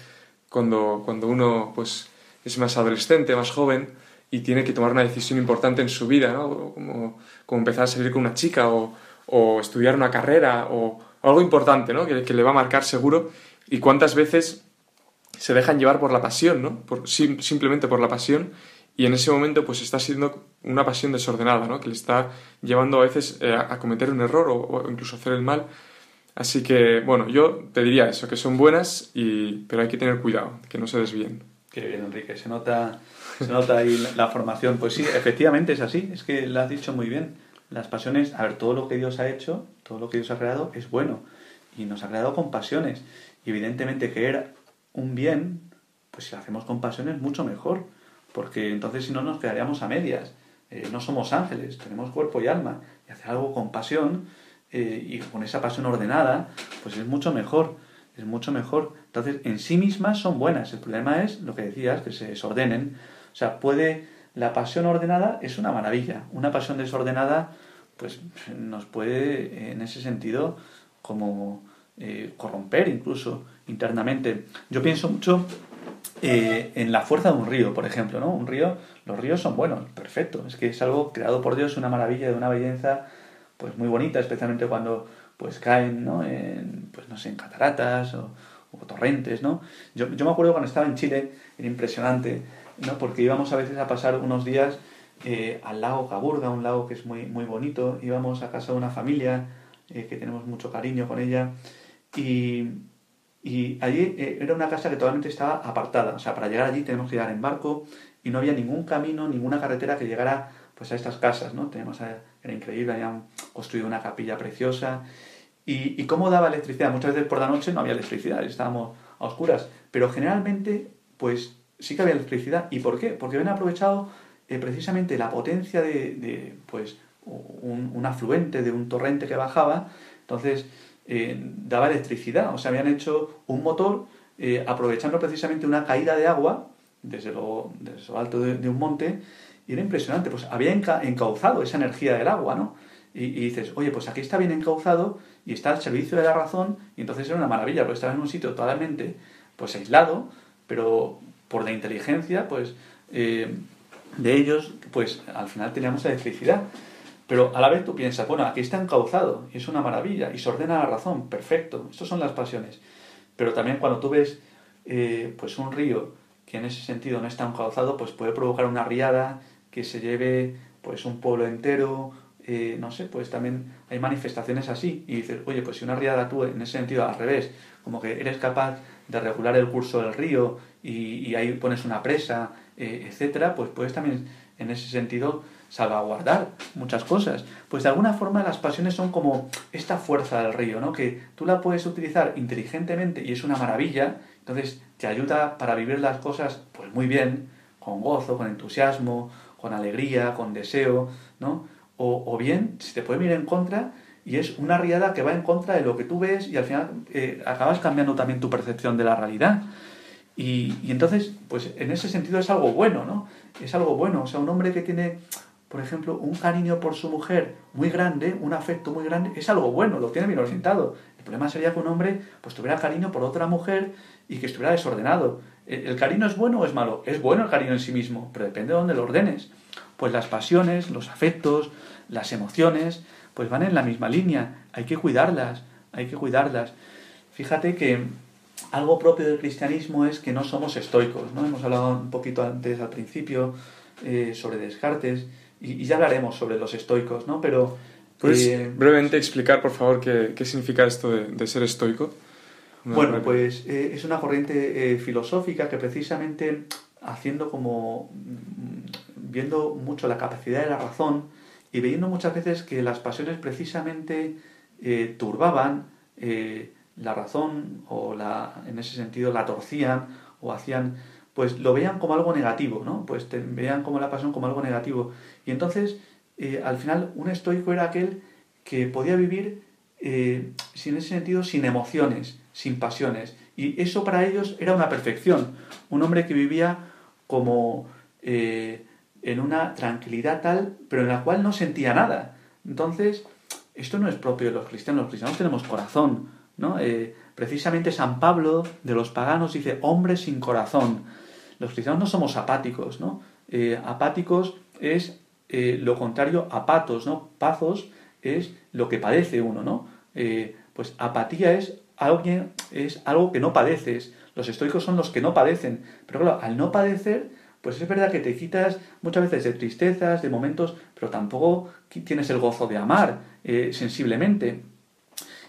cuando, cuando uno pues, es más adolescente, más joven, y tiene que tomar una decisión importante en su vida, ¿no? Como, como empezar a salir con una chica o, o estudiar una carrera o, algo importante, ¿no? Que, que, le va a marcar seguro. Y cuántas veces se dejan llevar por la pasión, ¿no? Por, simplemente por la pasión y en ese momento pues está siendo una pasión desordenada, ¿no? Que le está llevando a veces eh, a cometer un error o, incluso hacer el mal. Así que, bueno, yo te diría eso, que son buenas, y, pero hay que tener cuidado, que no se desvíen. Qué bien, Enrique, se nota, se nota ahí la, formación. Pues sí, efectivamente es así, es que lo has dicho muy bien. Las pasiones, a ver, todo lo que Dios ha hecho, todo lo que Dios ha creado es bueno, y nos ha creado con pasiones. Y evidentemente que era un bien, pues si lo hacemos con pasiones, mucho mejor porque entonces si no nos quedaríamos a medias. Eh, no somos ángeles, tenemos cuerpo y alma, y hacer algo con pasión eh, y con esa pasión ordenada, pues es mucho mejor, es mucho mejor. Entonces, en sí mismas son buenas, el problema es lo que decías, que se desordenen. O sea, puede, la pasión ordenada es una maravilla, una pasión desordenada, pues nos puede, en ese sentido, como eh, corromper incluso internamente. Yo pienso mucho eh, en la fuerza de un río, por ejemplo, ¿no? Un río, los ríos son buenos, perfecto, es que es algo creado por Dios, una maravilla, de una belleza, pues muy bonita, especialmente cuando pues caen, ¿no? En, pues no sé, en cataratas o, torrentes, ¿no? Yo, yo, me acuerdo cuando estaba en Chile, era impresionante, ¿no? Porque íbamos a veces a pasar unos días eh, al lago Caburga, un lago que es muy, muy bonito, íbamos a casa de una familia eh, que tenemos mucho cariño con ella y Y allí eh, era una casa que totalmente estaba apartada. O sea, para llegar allí tenemos que llegar en barco y no había ningún camino, ninguna carretera que llegara pues a estas casas, ¿no? Tenemos, era increíble, habían construido una capilla preciosa. ¿Y, ¿Y cómo daba electricidad? Muchas veces por la noche no había electricidad, estábamos a oscuras. Pero generalmente, pues sí que había electricidad. ¿Y por qué? Porque habían aprovechado eh, precisamente la potencia de, pues, un, afluente, de un torrente que bajaba. Entonces, eh, daba electricidad. O sea, habían hecho un motor eh, aprovechando precisamente una caída de agua desde lo, desde lo alto de, un monte y era impresionante. Pues había encauzado esa energía del agua, ¿no? Y, y, dices, oye, pues aquí está bien encauzado y está al servicio de la razón y entonces era una maravilla, porque estaba en un sitio totalmente pues aislado, pero por la inteligencia pues eh, de ellos, pues al final teníamos electricidad. Pero a la vez tú piensas, bueno, aquí está encauzado y es una maravilla y se ordena la razón, perfecto, estas son las pasiones. Pero también cuando tú ves eh, pues un río que en ese sentido no está encauzado, pues puede provocar una riada que se lleve pues un pueblo entero, eh, no sé, pues también hay manifestaciones así y dices, oye, pues si una riada tú en ese sentido al revés, como que eres capaz de regular el curso del río y, ahí pones una presa, eh, etcétera, pues puedes también en ese sentido salvaguardar muchas cosas. Pues de alguna forma las pasiones son como esta fuerza del río, ¿no? Que tú la puedes utilizar inteligentemente y es una maravilla, entonces te ayuda para vivir las cosas pues muy bien, con gozo, con entusiasmo, con alegría, con deseo, ¿no? O, o bien, si te puede venir en contra, y es una riada que va en contra de lo que tú ves y al final eh, acabas cambiando también tu percepción de la realidad. Y, entonces, pues en ese sentido es algo bueno, ¿no? Es algo bueno. O sea, un hombre que tiene, por ejemplo, un cariño por su mujer muy grande, un afecto muy grande, es algo bueno, lo tiene bien orientado. El problema sería que un hombre pues tuviera cariño por otra mujer y que estuviera desordenado. ¿El, el cariño es bueno o es malo? Es bueno el cariño en sí mismo, pero depende de dónde lo ordenes. Pues las pasiones, los afectos, las emociones, pues van en la misma línea. Hay que cuidarlas, hay que cuidarlas. Fíjate que algo propio del cristianismo es que no somos estoicos, ¿no? Hemos hablado un poquito antes al principio eh, sobre Descartes y, ya hablaremos sobre los estoicos, ¿no? Pero... ¿Puedes eh, brevemente explicar, por favor, qué, qué significa esto de, de, ser estoico? Una bueno, pues eh, es una corriente filosófica que precisamente haciendo como... Viendo mucho la capacidad de la razón, y viendo muchas veces que las pasiones precisamente eh, turbaban eh, la razón o la, en ese sentido la torcían o hacían, pues lo veían como algo negativo, ¿no? Pues veían como la pasión como algo negativo. Y entonces, eh, al final, un estoico era aquel que podía vivir sin ese sentido, sin emociones, sin pasiones. Y eso para ellos era una perfección. Un hombre que vivía como en una tranquilidad tal, pero en la cual no sentía nada. Entonces, esto no es propio de los cristianos. Los cristianos tenemos corazón, ¿no? Eh, precisamente San Pablo de los paganos dice hombres sin corazón. Los cristianos no somos apáticos, ¿no? Eh, apáticos es eh, lo contrario a patos, ¿no? Pazos es lo que padece uno, ¿no? pues apatía es, alguien, es algo que no padeces. Los estoicos son los que no padecen. Pero claro, al no padecer, pues es verdad que te quitas muchas veces de tristezas, de momentos, pero tampoco tienes el gozo de amar eh, sensiblemente.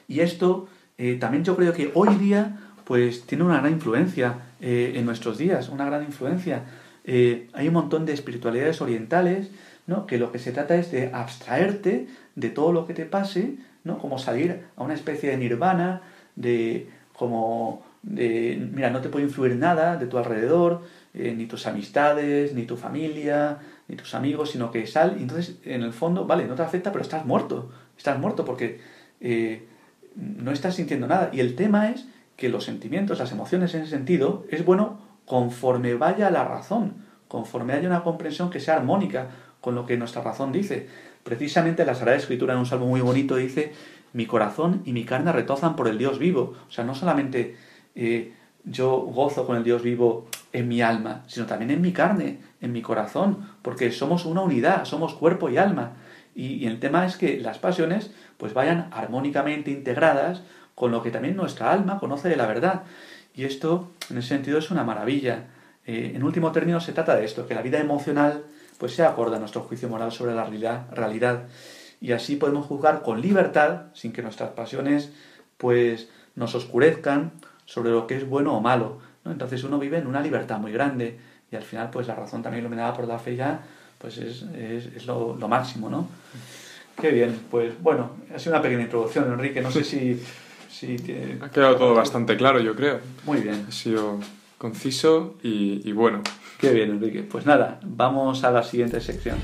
Y esto eh, también yo creo que hoy día pues tiene una gran influencia eh, en nuestros días, una gran influencia. hay un montón de espiritualidades orientales, ¿no? que lo que se trata es de abstraerte de todo lo que te pase, ¿no? como salir a una especie de nirvana, de como de, mira, no te puede influir nada de tu alrededor, eh, ni tus amistades, ni tu familia, ni tus amigos, sino que sal entonces en el fondo, vale, no te afecta, pero estás muerto, estás muerto porque eh, no estás sintiendo nada. Y el tema es que los sentimientos, las emociones en ese sentido, es bueno conforme vaya la razón, conforme haya una comprensión que sea armónica con lo que nuestra razón dice. Precisamente la Sagrada Escritura en un salmo muy bonito dice, mi corazón y mi carne retozan por el Dios vivo. O sea, no solamente eh, yo gozo con el Dios vivo en mi alma, sino también en mi carne, en mi corazón, porque somos una unidad, somos cuerpo y alma. Y, el tema es que las pasiones pues vayan armónicamente integradas con lo que también nuestra alma conoce de la verdad. Y esto, en ese sentido, es una maravilla. Eh, en último término, se trata de esto, que la vida emocional pues sea acorde a nuestro juicio moral sobre la realidad, realidad. Y así podemos juzgar con libertad, sin que nuestras pasiones pues nos oscurezcan sobre lo que es bueno o malo. ¿No? Entonces uno vive en una libertad muy grande y al final pues la razón también iluminada por la fe ya pues es, es, lo, lo, máximo, ¿no? Qué bien, pues bueno, ha sido una pequeña introducción, Enrique, no sé si... si Ha quedado todo bastante claro, yo creo. Muy bien. Ha sido conciso y, y bueno. Qué bien, Enrique. Pues nada, vamos a la siguiente sección.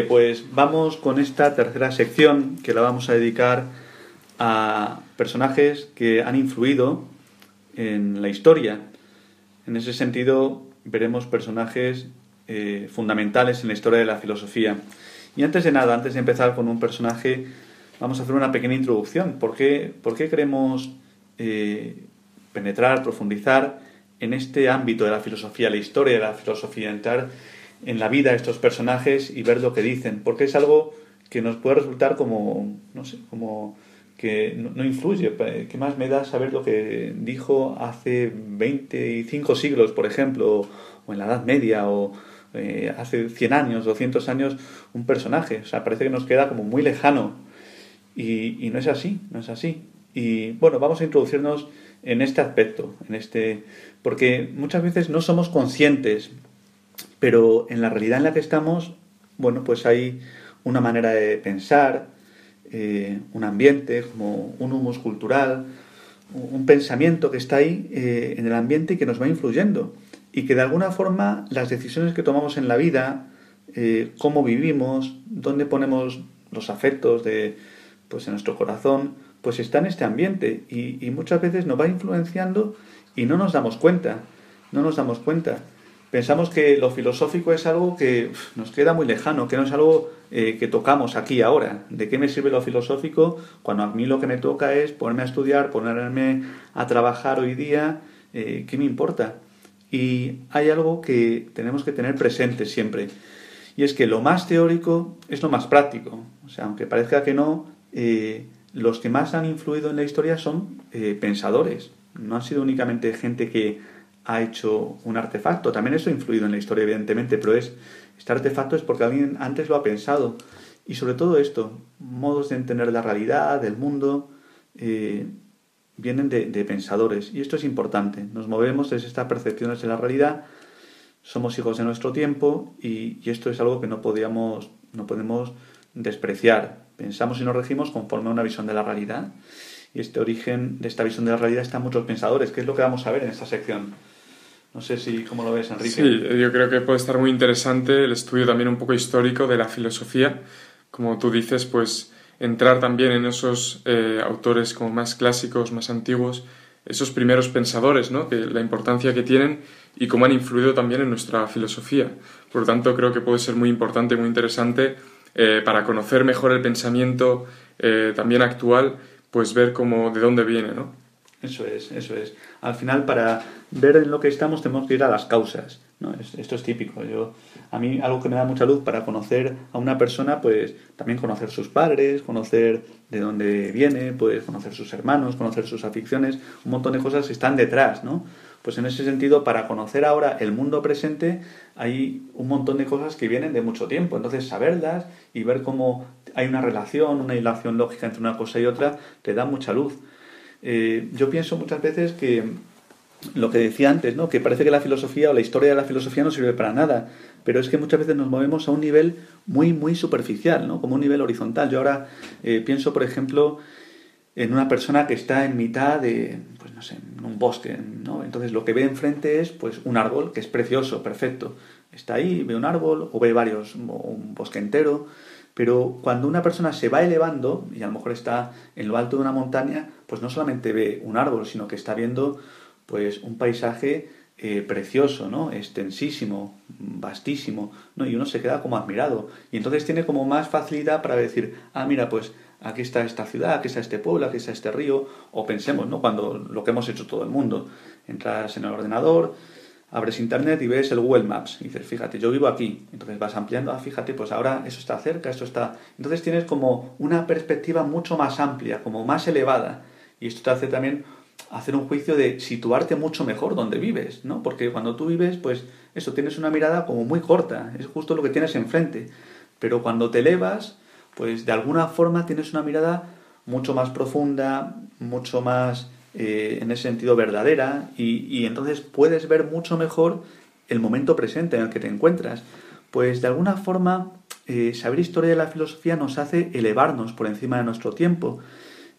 Pues vamos con esta tercera sección que la vamos a dedicar a personajes que han influido en la historia. En ese sentido, veremos personajes eh, fundamentales en la historia de la filosofía. Y antes de nada, antes de empezar con un personaje, vamos a hacer una pequeña introducción. ¿Por qué, por qué queremos eh, penetrar, profundizar en este ámbito de la filosofía, la historia de la filosofía, entrar en la vida estos personajes y ver lo que dicen, porque es algo que nos puede resultar como, no sé, como que no, influye. ¿Qué más me da saber lo que dijo hace 25 siglos, por ejemplo, o en la Edad Media, o eh, hace 100 años, 200 años, un personaje? O sea, parece que nos queda como muy lejano. Y, y no es así, no es así. Y bueno, vamos a introducirnos en este aspecto, en este, porque muchas veces no somos conscientes pero en la realidad en la que estamos, bueno, pues hay una manera de pensar, eh, un ambiente, como un humus cultural, un pensamiento que está ahí eh, en el ambiente y que nos va influyendo. Y que de alguna forma las decisiones que tomamos en la vida, eh, cómo vivimos, dónde ponemos los afectos de, pues, en nuestro corazón, pues está en este ambiente y, y muchas veces nos va influenciando y no nos damos cuenta, no nos damos cuenta pensamos que lo filosófico es algo que nos queda muy lejano, que no es algo eh, que tocamos aquí ahora. ¿De qué me sirve lo filosófico cuando a mí lo que me toca es ponerme a estudiar, ponerme a trabajar hoy día? Eh, ¿Qué me importa? Y hay algo que tenemos que tener presente siempre. Y es que lo más teórico es lo más práctico. O sea, aunque parezca que no, eh, los que más han influido en la historia son pensadores. No han sido únicamente gente que ha hecho un artefacto. También eso ha influido en la historia, evidentemente, pero es, este artefacto es porque alguien antes lo ha pensado. Y sobre todo esto, modos de entender la realidad, del mundo, eh, vienen de, pensadores. Y esto es importante. Nos movemos desde estas percepciones de la realidad, somos hijos de nuestro tiempo y, y esto es algo que no, podíamos, no podemos despreciar. Pensamos y nos regimos conforme a una visión de la realidad. Y este origen de esta visión de la realidad está en muchos pensadores, que es lo que vamos a ver en esta sección. No sé si cómo lo ves, Enrique. Sí, yo creo que puede estar muy interesante el estudio también un poco histórico de la filosofía. Como tú dices, pues entrar también en esos eh, autores como más clásicos, más antiguos, esos primeros pensadores, ¿no? que la importancia que tienen y cómo han influido también en nuestra filosofía. Por lo tanto, creo que puede ser muy importante, muy interesante eh, para conocer mejor el pensamiento eh, también actual, pues ver cómo de dónde viene, ¿no? Eso es, eso es. Al final, para ver en lo que estamos, tenemos que ir a las causas. ¿no? Esto es típico. Yo, a mí, algo que me da mucha luz para conocer a una persona, pues también conocer sus padres, conocer de dónde viene, pues conocer sus hermanos, conocer sus aficiones, un montón de cosas están detrás, ¿no? Pues en ese sentido, para conocer ahora el mundo presente, hay un montón de cosas que vienen de mucho tiempo. Entonces, saberlas y ver cómo hay una relación, una relación lógica entre una cosa y otra, te da mucha luz. Eh, yo pienso muchas veces que lo que decía antes, ¿no? que parece que la filosofía o la historia de la filosofía no sirve para nada, pero es que muchas veces nos movemos a un nivel muy, muy superficial, ¿no? como un nivel horizontal. Yo ahora eh, pienso, por ejemplo, en una persona que está en mitad de, pues no sé, en un bosque, ¿no? Entonces lo que ve enfrente es pues un árbol que es precioso, perfecto. Está ahí, ve un árbol o ve varios, un bosque entero, pero cuando una persona se va elevando, y a lo mejor está en lo alto de una montaña, pues no solamente ve un árbol, sino que está viendo pues un paisaje eh, precioso, ¿no? extensísimo, vastísimo, ¿no? y uno se queda como admirado. Y entonces tiene como más facilidad para decir, ah, mira, pues aquí está esta ciudad, aquí está este pueblo, aquí está este río, o pensemos, ¿no? Cuando lo que hemos hecho todo el mundo, Entras en el ordenador, abres internet y ves el Google Maps. Y dices, fíjate, yo vivo aquí. Entonces vas ampliando, ah, fíjate, pues ahora eso está cerca, esto está. Entonces tienes como una perspectiva mucho más amplia, como más elevada. Y esto te hace también hacer un juicio de situarte mucho mejor donde vives, ¿no? Porque cuando tú vives, pues eso, tienes una mirada como muy corta, es justo lo que tienes enfrente. Pero cuando te elevas, pues de alguna forma tienes una mirada mucho más profunda, mucho más eh, en ese sentido verdadera y, entonces puedes ver mucho mejor el momento presente en el que te encuentras. Pues de alguna forma eh, saber historia de la filosofía nos hace elevarnos por encima de nuestro tiempo.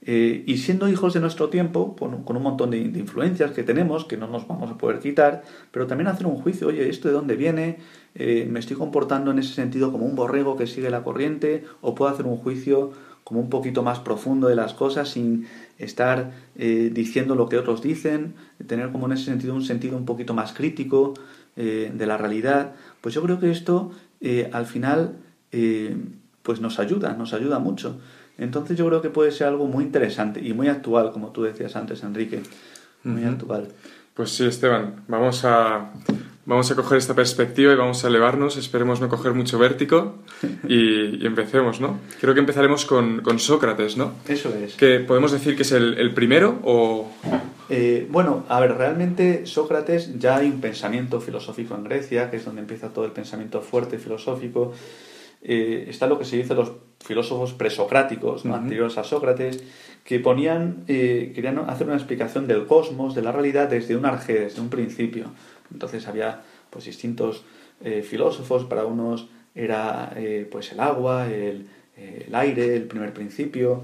Eh, y siendo hijos de nuestro tiempo, con, un montón de, influencias que tenemos, que no nos vamos a poder quitar, pero también hacer un juicio, oye, ¿esto de dónde viene? ¿Me estoy comportando en ese sentido como un borrego que sigue la corriente? ¿O puedo hacer un juicio como un poquito más profundo de las cosas sin estar eh, diciendo lo que otros dicen, tener como en ese sentido un sentido un poquito más crítico eh, de la realidad, pues yo creo que esto eh, al final pues nos ayuda, nos ayuda mucho. Entonces yo creo que puede ser algo muy interesante y muy actual, como tú decías antes, Enrique, muy actual. Pues sí, Esteban, vamos a, vamos a coger esta perspectiva y vamos a elevarnos, esperemos no coger mucho vértigo y, empecemos, ¿no? Creo que empezaremos con, con, Sócrates, ¿no? Eso es. Que podemos decir que es el, el primero o... Eh, bueno, a ver, realmente Sócrates ya hay un pensamiento filosófico en Grecia, que es donde empieza todo el pensamiento fuerte filosófico. Eh, está lo que se dice los filósofos presocráticos, ¿no? anteriores a Sócrates, que ponían, eh, querían hacer una explicación del cosmos, de la realidad, desde un arjé, desde un principio. Entonces había pues distintos eh, filósofos, para unos era eh, pues el agua, el, el, aire, el primer principio.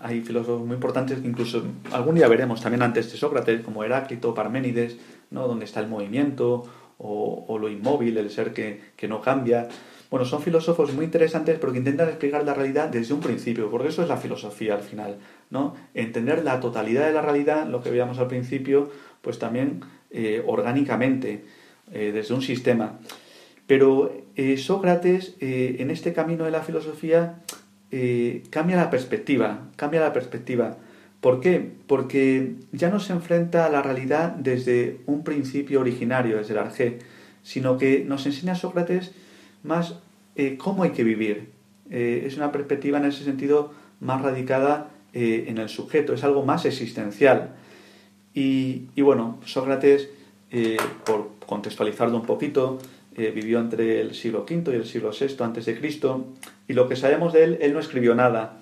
hay filósofos muy importantes incluso algún día veremos también antes de Sócrates, como Heráclito, Parménides, ¿no? donde está el movimiento o, o lo inmóvil, el ser que, que no cambia. Bueno, son filósofos muy interesantes porque intentan explicar la realidad desde un principio, porque eso es la filosofía al final, ¿no? Entender la totalidad de la realidad, lo que veíamos al principio, pues también eh, orgánicamente, eh, desde un sistema. Pero eh, Sócrates, en este camino de la filosofía, cambia la perspectiva, cambia la perspectiva. ¿Por qué? Porque ya no se enfrenta a la realidad desde un principio originario, desde el arjé, sino que nos enseña Sócrates más cómo hay que vivir. Es una perspectiva en ese sentido más radicada en el sujeto, es algo más existencial. Y, bueno, Sócrates, por contextualizarlo un poquito, vivió entre el siglo V y el siglo VI antes de Cristo, y lo que sabemos de él, él no escribió nada,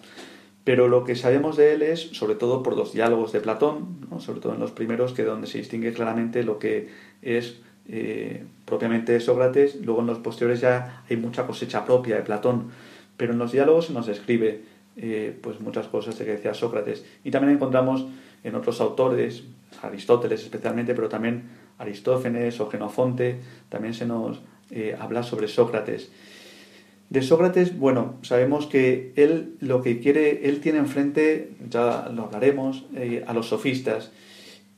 pero lo que sabemos de él es, sobre todo por los diálogos de Platón, sobre todo en los primeros, que donde se distingue claramente lo que es eh, propiamente Sócrates, luego en los posteriores ya hay mucha cosecha propia de Platón, pero en los diálogos nos describe eh, pues muchas cosas de que decía Sócrates. Y también encontramos en otros autores, Aristóteles especialmente, pero también Aristófanes o Genofonte, también se nos eh, habla sobre Sócrates. De Sócrates, bueno, sabemos que él lo que quiere, él tiene enfrente, ya lo hablaremos, a los sofistas.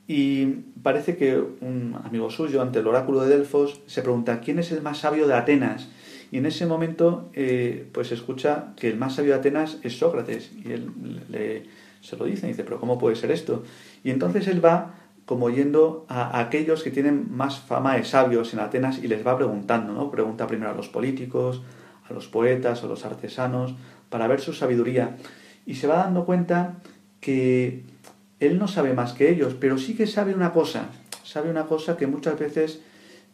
Y parece que un amigo suyo, ante el oráculo de Delfos, se pregunta, ¿quién es el más sabio de Atenas? Y en ese momento, eh, pues escucha que el más sabio de Atenas es Sócrates. Y él le, se lo dice, y dice, pero ¿cómo puede ser esto? Y entonces él va como yendo a, aquellos que tienen más fama de sabios en Atenas y les va preguntando, ¿no? Pregunta primero a los políticos, a los poetas, a los artesanos, para ver su sabiduría. Y se va dando cuenta que él no sabe más que ellos, pero sí que sabe una cosa, sabe una cosa que muchas veces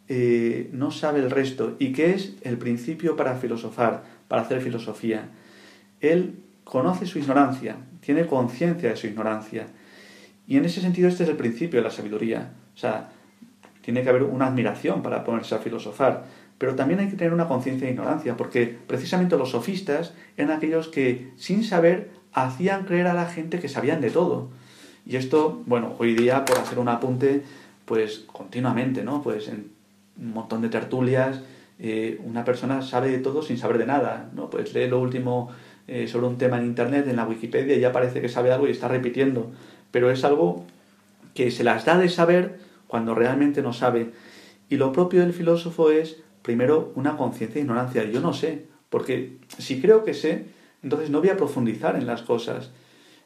eh, no sabe el resto y que es el principio para filosofar, para hacer filosofía. Él conoce su ignorancia, tiene conciencia de su ignorancia. Y en ese sentido este es el principio de la sabiduría. O sea, tiene que haber una admiración para ponerse a filosofar, pero también hay que tener una conciencia de ignorancia, porque precisamente los sofistas eran aquellos que, sin saber, hacían creer a la gente que sabían de todo. Y esto, bueno, hoy día, por hacer un apunte, pues continuamente, ¿no? Pues en un montón de tertulias, eh, una persona sabe de todo sin saber de nada, ¿no? Pues lee lo último eh, sobre un tema en Internet, en la Wikipedia, y ya parece que sabe algo y está repitiendo. Pero es algo que se las da de saber cuando realmente no sabe. Y lo propio del filósofo es, primero, una conciencia de ignorancia. Yo no sé, porque si creo que sé, entonces no voy a profundizar en las cosas.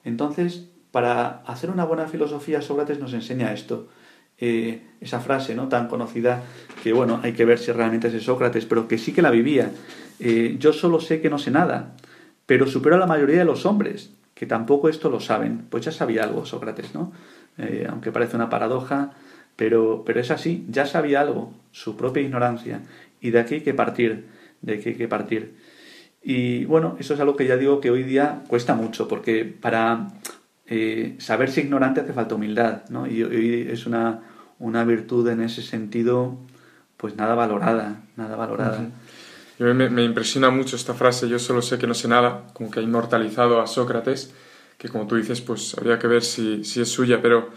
Entonces, para hacer una buena filosofía, Sócrates nos enseña esto. eh, esa frase no tan conocida que bueno hay que ver si realmente es Sócrates pero que sí que la vivía eh, yo solo sé que no sé nada pero supero a la mayoría de los hombres que tampoco esto lo saben. Pues ya sabía algo Sócrates no eh, aunque parece una paradoja pero pero es así. Ya sabía algo su propia ignorancia. Y de aquí hay que partir de aquí hay que partir y bueno eso es algo que ya digo que hoy día cuesta mucho porque para eh, saberse ignorante hace falta humildad, ¿no? Y, hoy es una, una virtud en ese sentido, pues nada valorada, nada valorada. Me, impresiona mucho esta frase, yo solo sé que no sé nada, como que ha inmortalizado a Sócrates, que como tú dices, pues habría que ver si, si es suya, pero,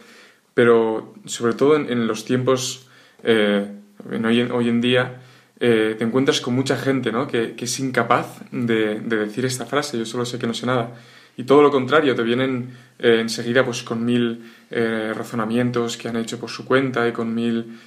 pero sobre todo en, los tiempos, eh, hoy, en, hoy en día, eh, te encuentras con mucha gente ¿no? que, que es incapaz de, de, decir esta frase, yo solo sé que no sé nada. Y todo lo contrario, te vienen eh, enseguida pues, con mil razonamientos que han hecho por su cuenta y con mil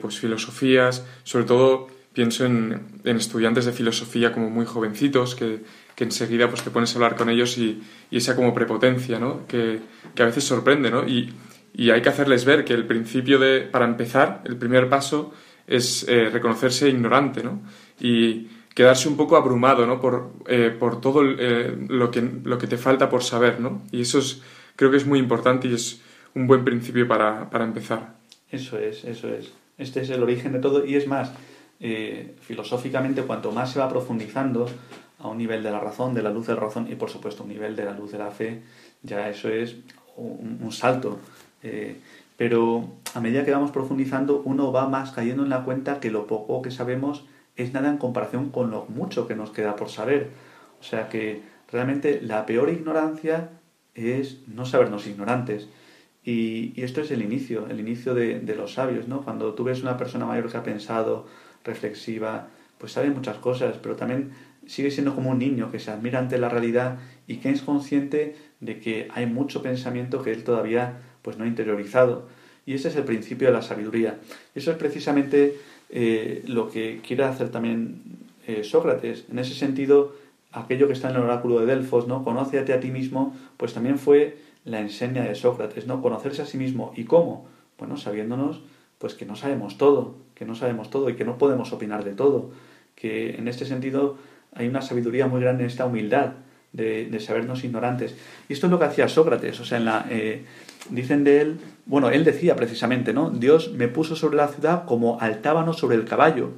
pues, filosofías. Sobre todo pienso en, en, estudiantes de filosofía como muy jovencitos que, que, enseguida pues, te pones a hablar con ellos y, y esa como prepotencia ¿no? que, que, a veces sorprende. ¿no? Y, y, hay que hacerles ver que el principio de, para empezar, el primer paso es reconocerse ignorante. ¿no? Y, quedarse un poco abrumado ¿no? por, eh, por todo eh, lo, que, lo que te falta por saber. ¿no? Y eso es, creo que es muy importante y es un buen principio para, para empezar. Eso es, eso es. Este es el origen de todo y es más, eh, filosóficamente cuanto más se va profundizando a un nivel de la razón, de la luz de la razón y por supuesto un nivel de la luz de la fe, ya eso es un, salto. pero a medida que vamos profundizando uno va más cayendo en la cuenta que lo poco que sabemos es nada en comparación con lo mucho que nos queda por saber. O sea que realmente la peor ignorancia es no sabernos ignorantes. Y, esto es el inicio, el inicio de, los sabios, ¿no? Cuando tú ves una persona mayor que ha pensado, reflexiva, pues sabe muchas cosas, pero también sigue siendo como un niño que se admira ante la realidad y que es consciente de que hay mucho pensamiento que él todavía pues no ha interiorizado. Y ese es el principio de la sabiduría. Eso es precisamente eh, lo que quiere hacer también eh, Sócrates. En ese sentido, aquello que está en el oráculo de Delfos, ¿no? Conócete a ti mismo, pues también fue la enseña de Sócrates, ¿no? Conocerse a sí mismo. ¿Y cómo? Bueno, sabiéndonos pues que no sabemos todo, que no sabemos todo y que no podemos opinar de todo. Que en este sentido hay una sabiduría muy grande en esta humildad de, sabernos ignorantes. Y esto es lo que hacía Sócrates, o sea, en la, eh, dicen de él, bueno, él decía precisamente, ¿no? Dios me puso sobre la ciudad como altábano sobre el caballo,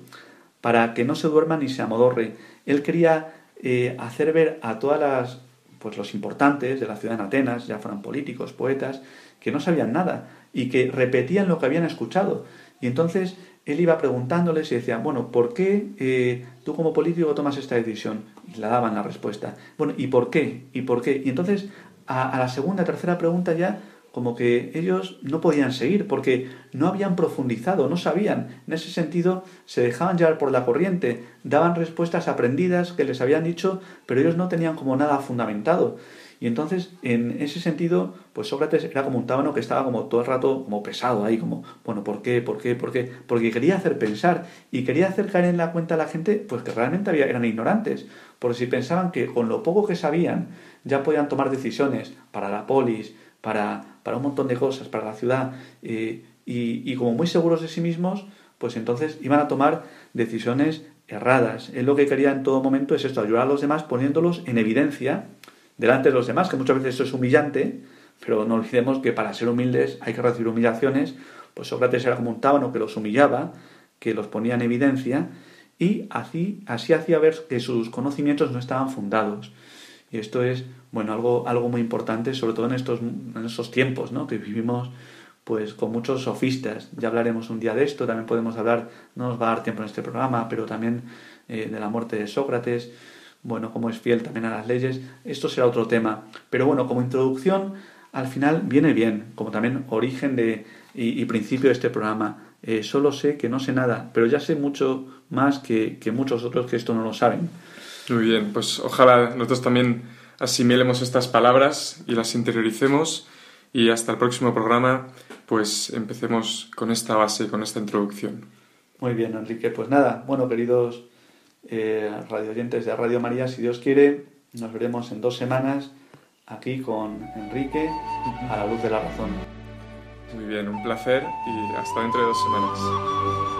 para que no se duerma ni se amodorre. Él quería eh, hacer ver a todas las, pues los importantes de la ciudad en Atenas, ya fueran políticos, poetas, que no sabían nada y que repetían lo que habían escuchado. Y entonces él iba preguntándoles y decía, bueno, ¿por qué eh, tú como político tomas esta decisión? Y le daban la respuesta. Bueno, ¿y por qué? ¿Y por qué? Y entonces a, a la segunda, tercera pregunta ya como que ellos no podían seguir porque no habían profundizado, no sabían. En ese sentido, se dejaban llevar por la corriente, daban respuestas aprendidas que les habían dicho, pero ellos no tenían como nada fundamentado. Y entonces, en ese sentido, pues Sócrates era como un tábano que estaba como todo el rato como pesado ahí, como, bueno, ¿por qué? ¿Por qué? ¿Por qué? Porque quería hacer pensar y quería hacer caer en la cuenta a la gente, pues que realmente había, eran ignorantes. Porque si pensaban que con lo poco que sabían ya podían tomar decisiones para la polis, para, para un montón de cosas, para la ciudad, eh, y, y como muy seguros de sí mismos, pues entonces iban a tomar decisiones erradas. Él lo que quería en todo momento es esto, ayudar a los demás poniéndolos en evidencia delante de los demás, que muchas veces eso es humillante, pero no olvidemos que para ser humildes hay que recibir humillaciones, pues Sócrates era como un tábano que los humillaba, que los ponía en evidencia, y así, así hacía ver que sus conocimientos no estaban fundados. Y esto es, bueno, algo, algo muy importante, sobre todo en estos, en estos tiempos, ¿no? Que vivimos pues con muchos sofistas. Ya hablaremos un día de esto, también podemos hablar, no nos va a dar tiempo en este programa, pero también eh, de la muerte de Sócrates bueno, cómo es fiel también a las leyes, esto será otro tema. Pero bueno, como introducción, al final viene bien, como también origen de, y, principio de este programa. Eh, solo sé que no sé nada, pero ya sé mucho más que, que muchos otros que esto no lo saben. Muy bien, pues ojalá nosotros también asimilemos estas palabras y las interioricemos y hasta el próximo programa pues empecemos con esta base, con esta introducción. Muy bien, Enrique. Pues nada, bueno, queridos eh, radio oyentes de Radio María, si Dios quiere, nos veremos en dos semanas aquí con Enrique a la luz de la razón. Muy bien, un placer y hasta dentro de dos semanas.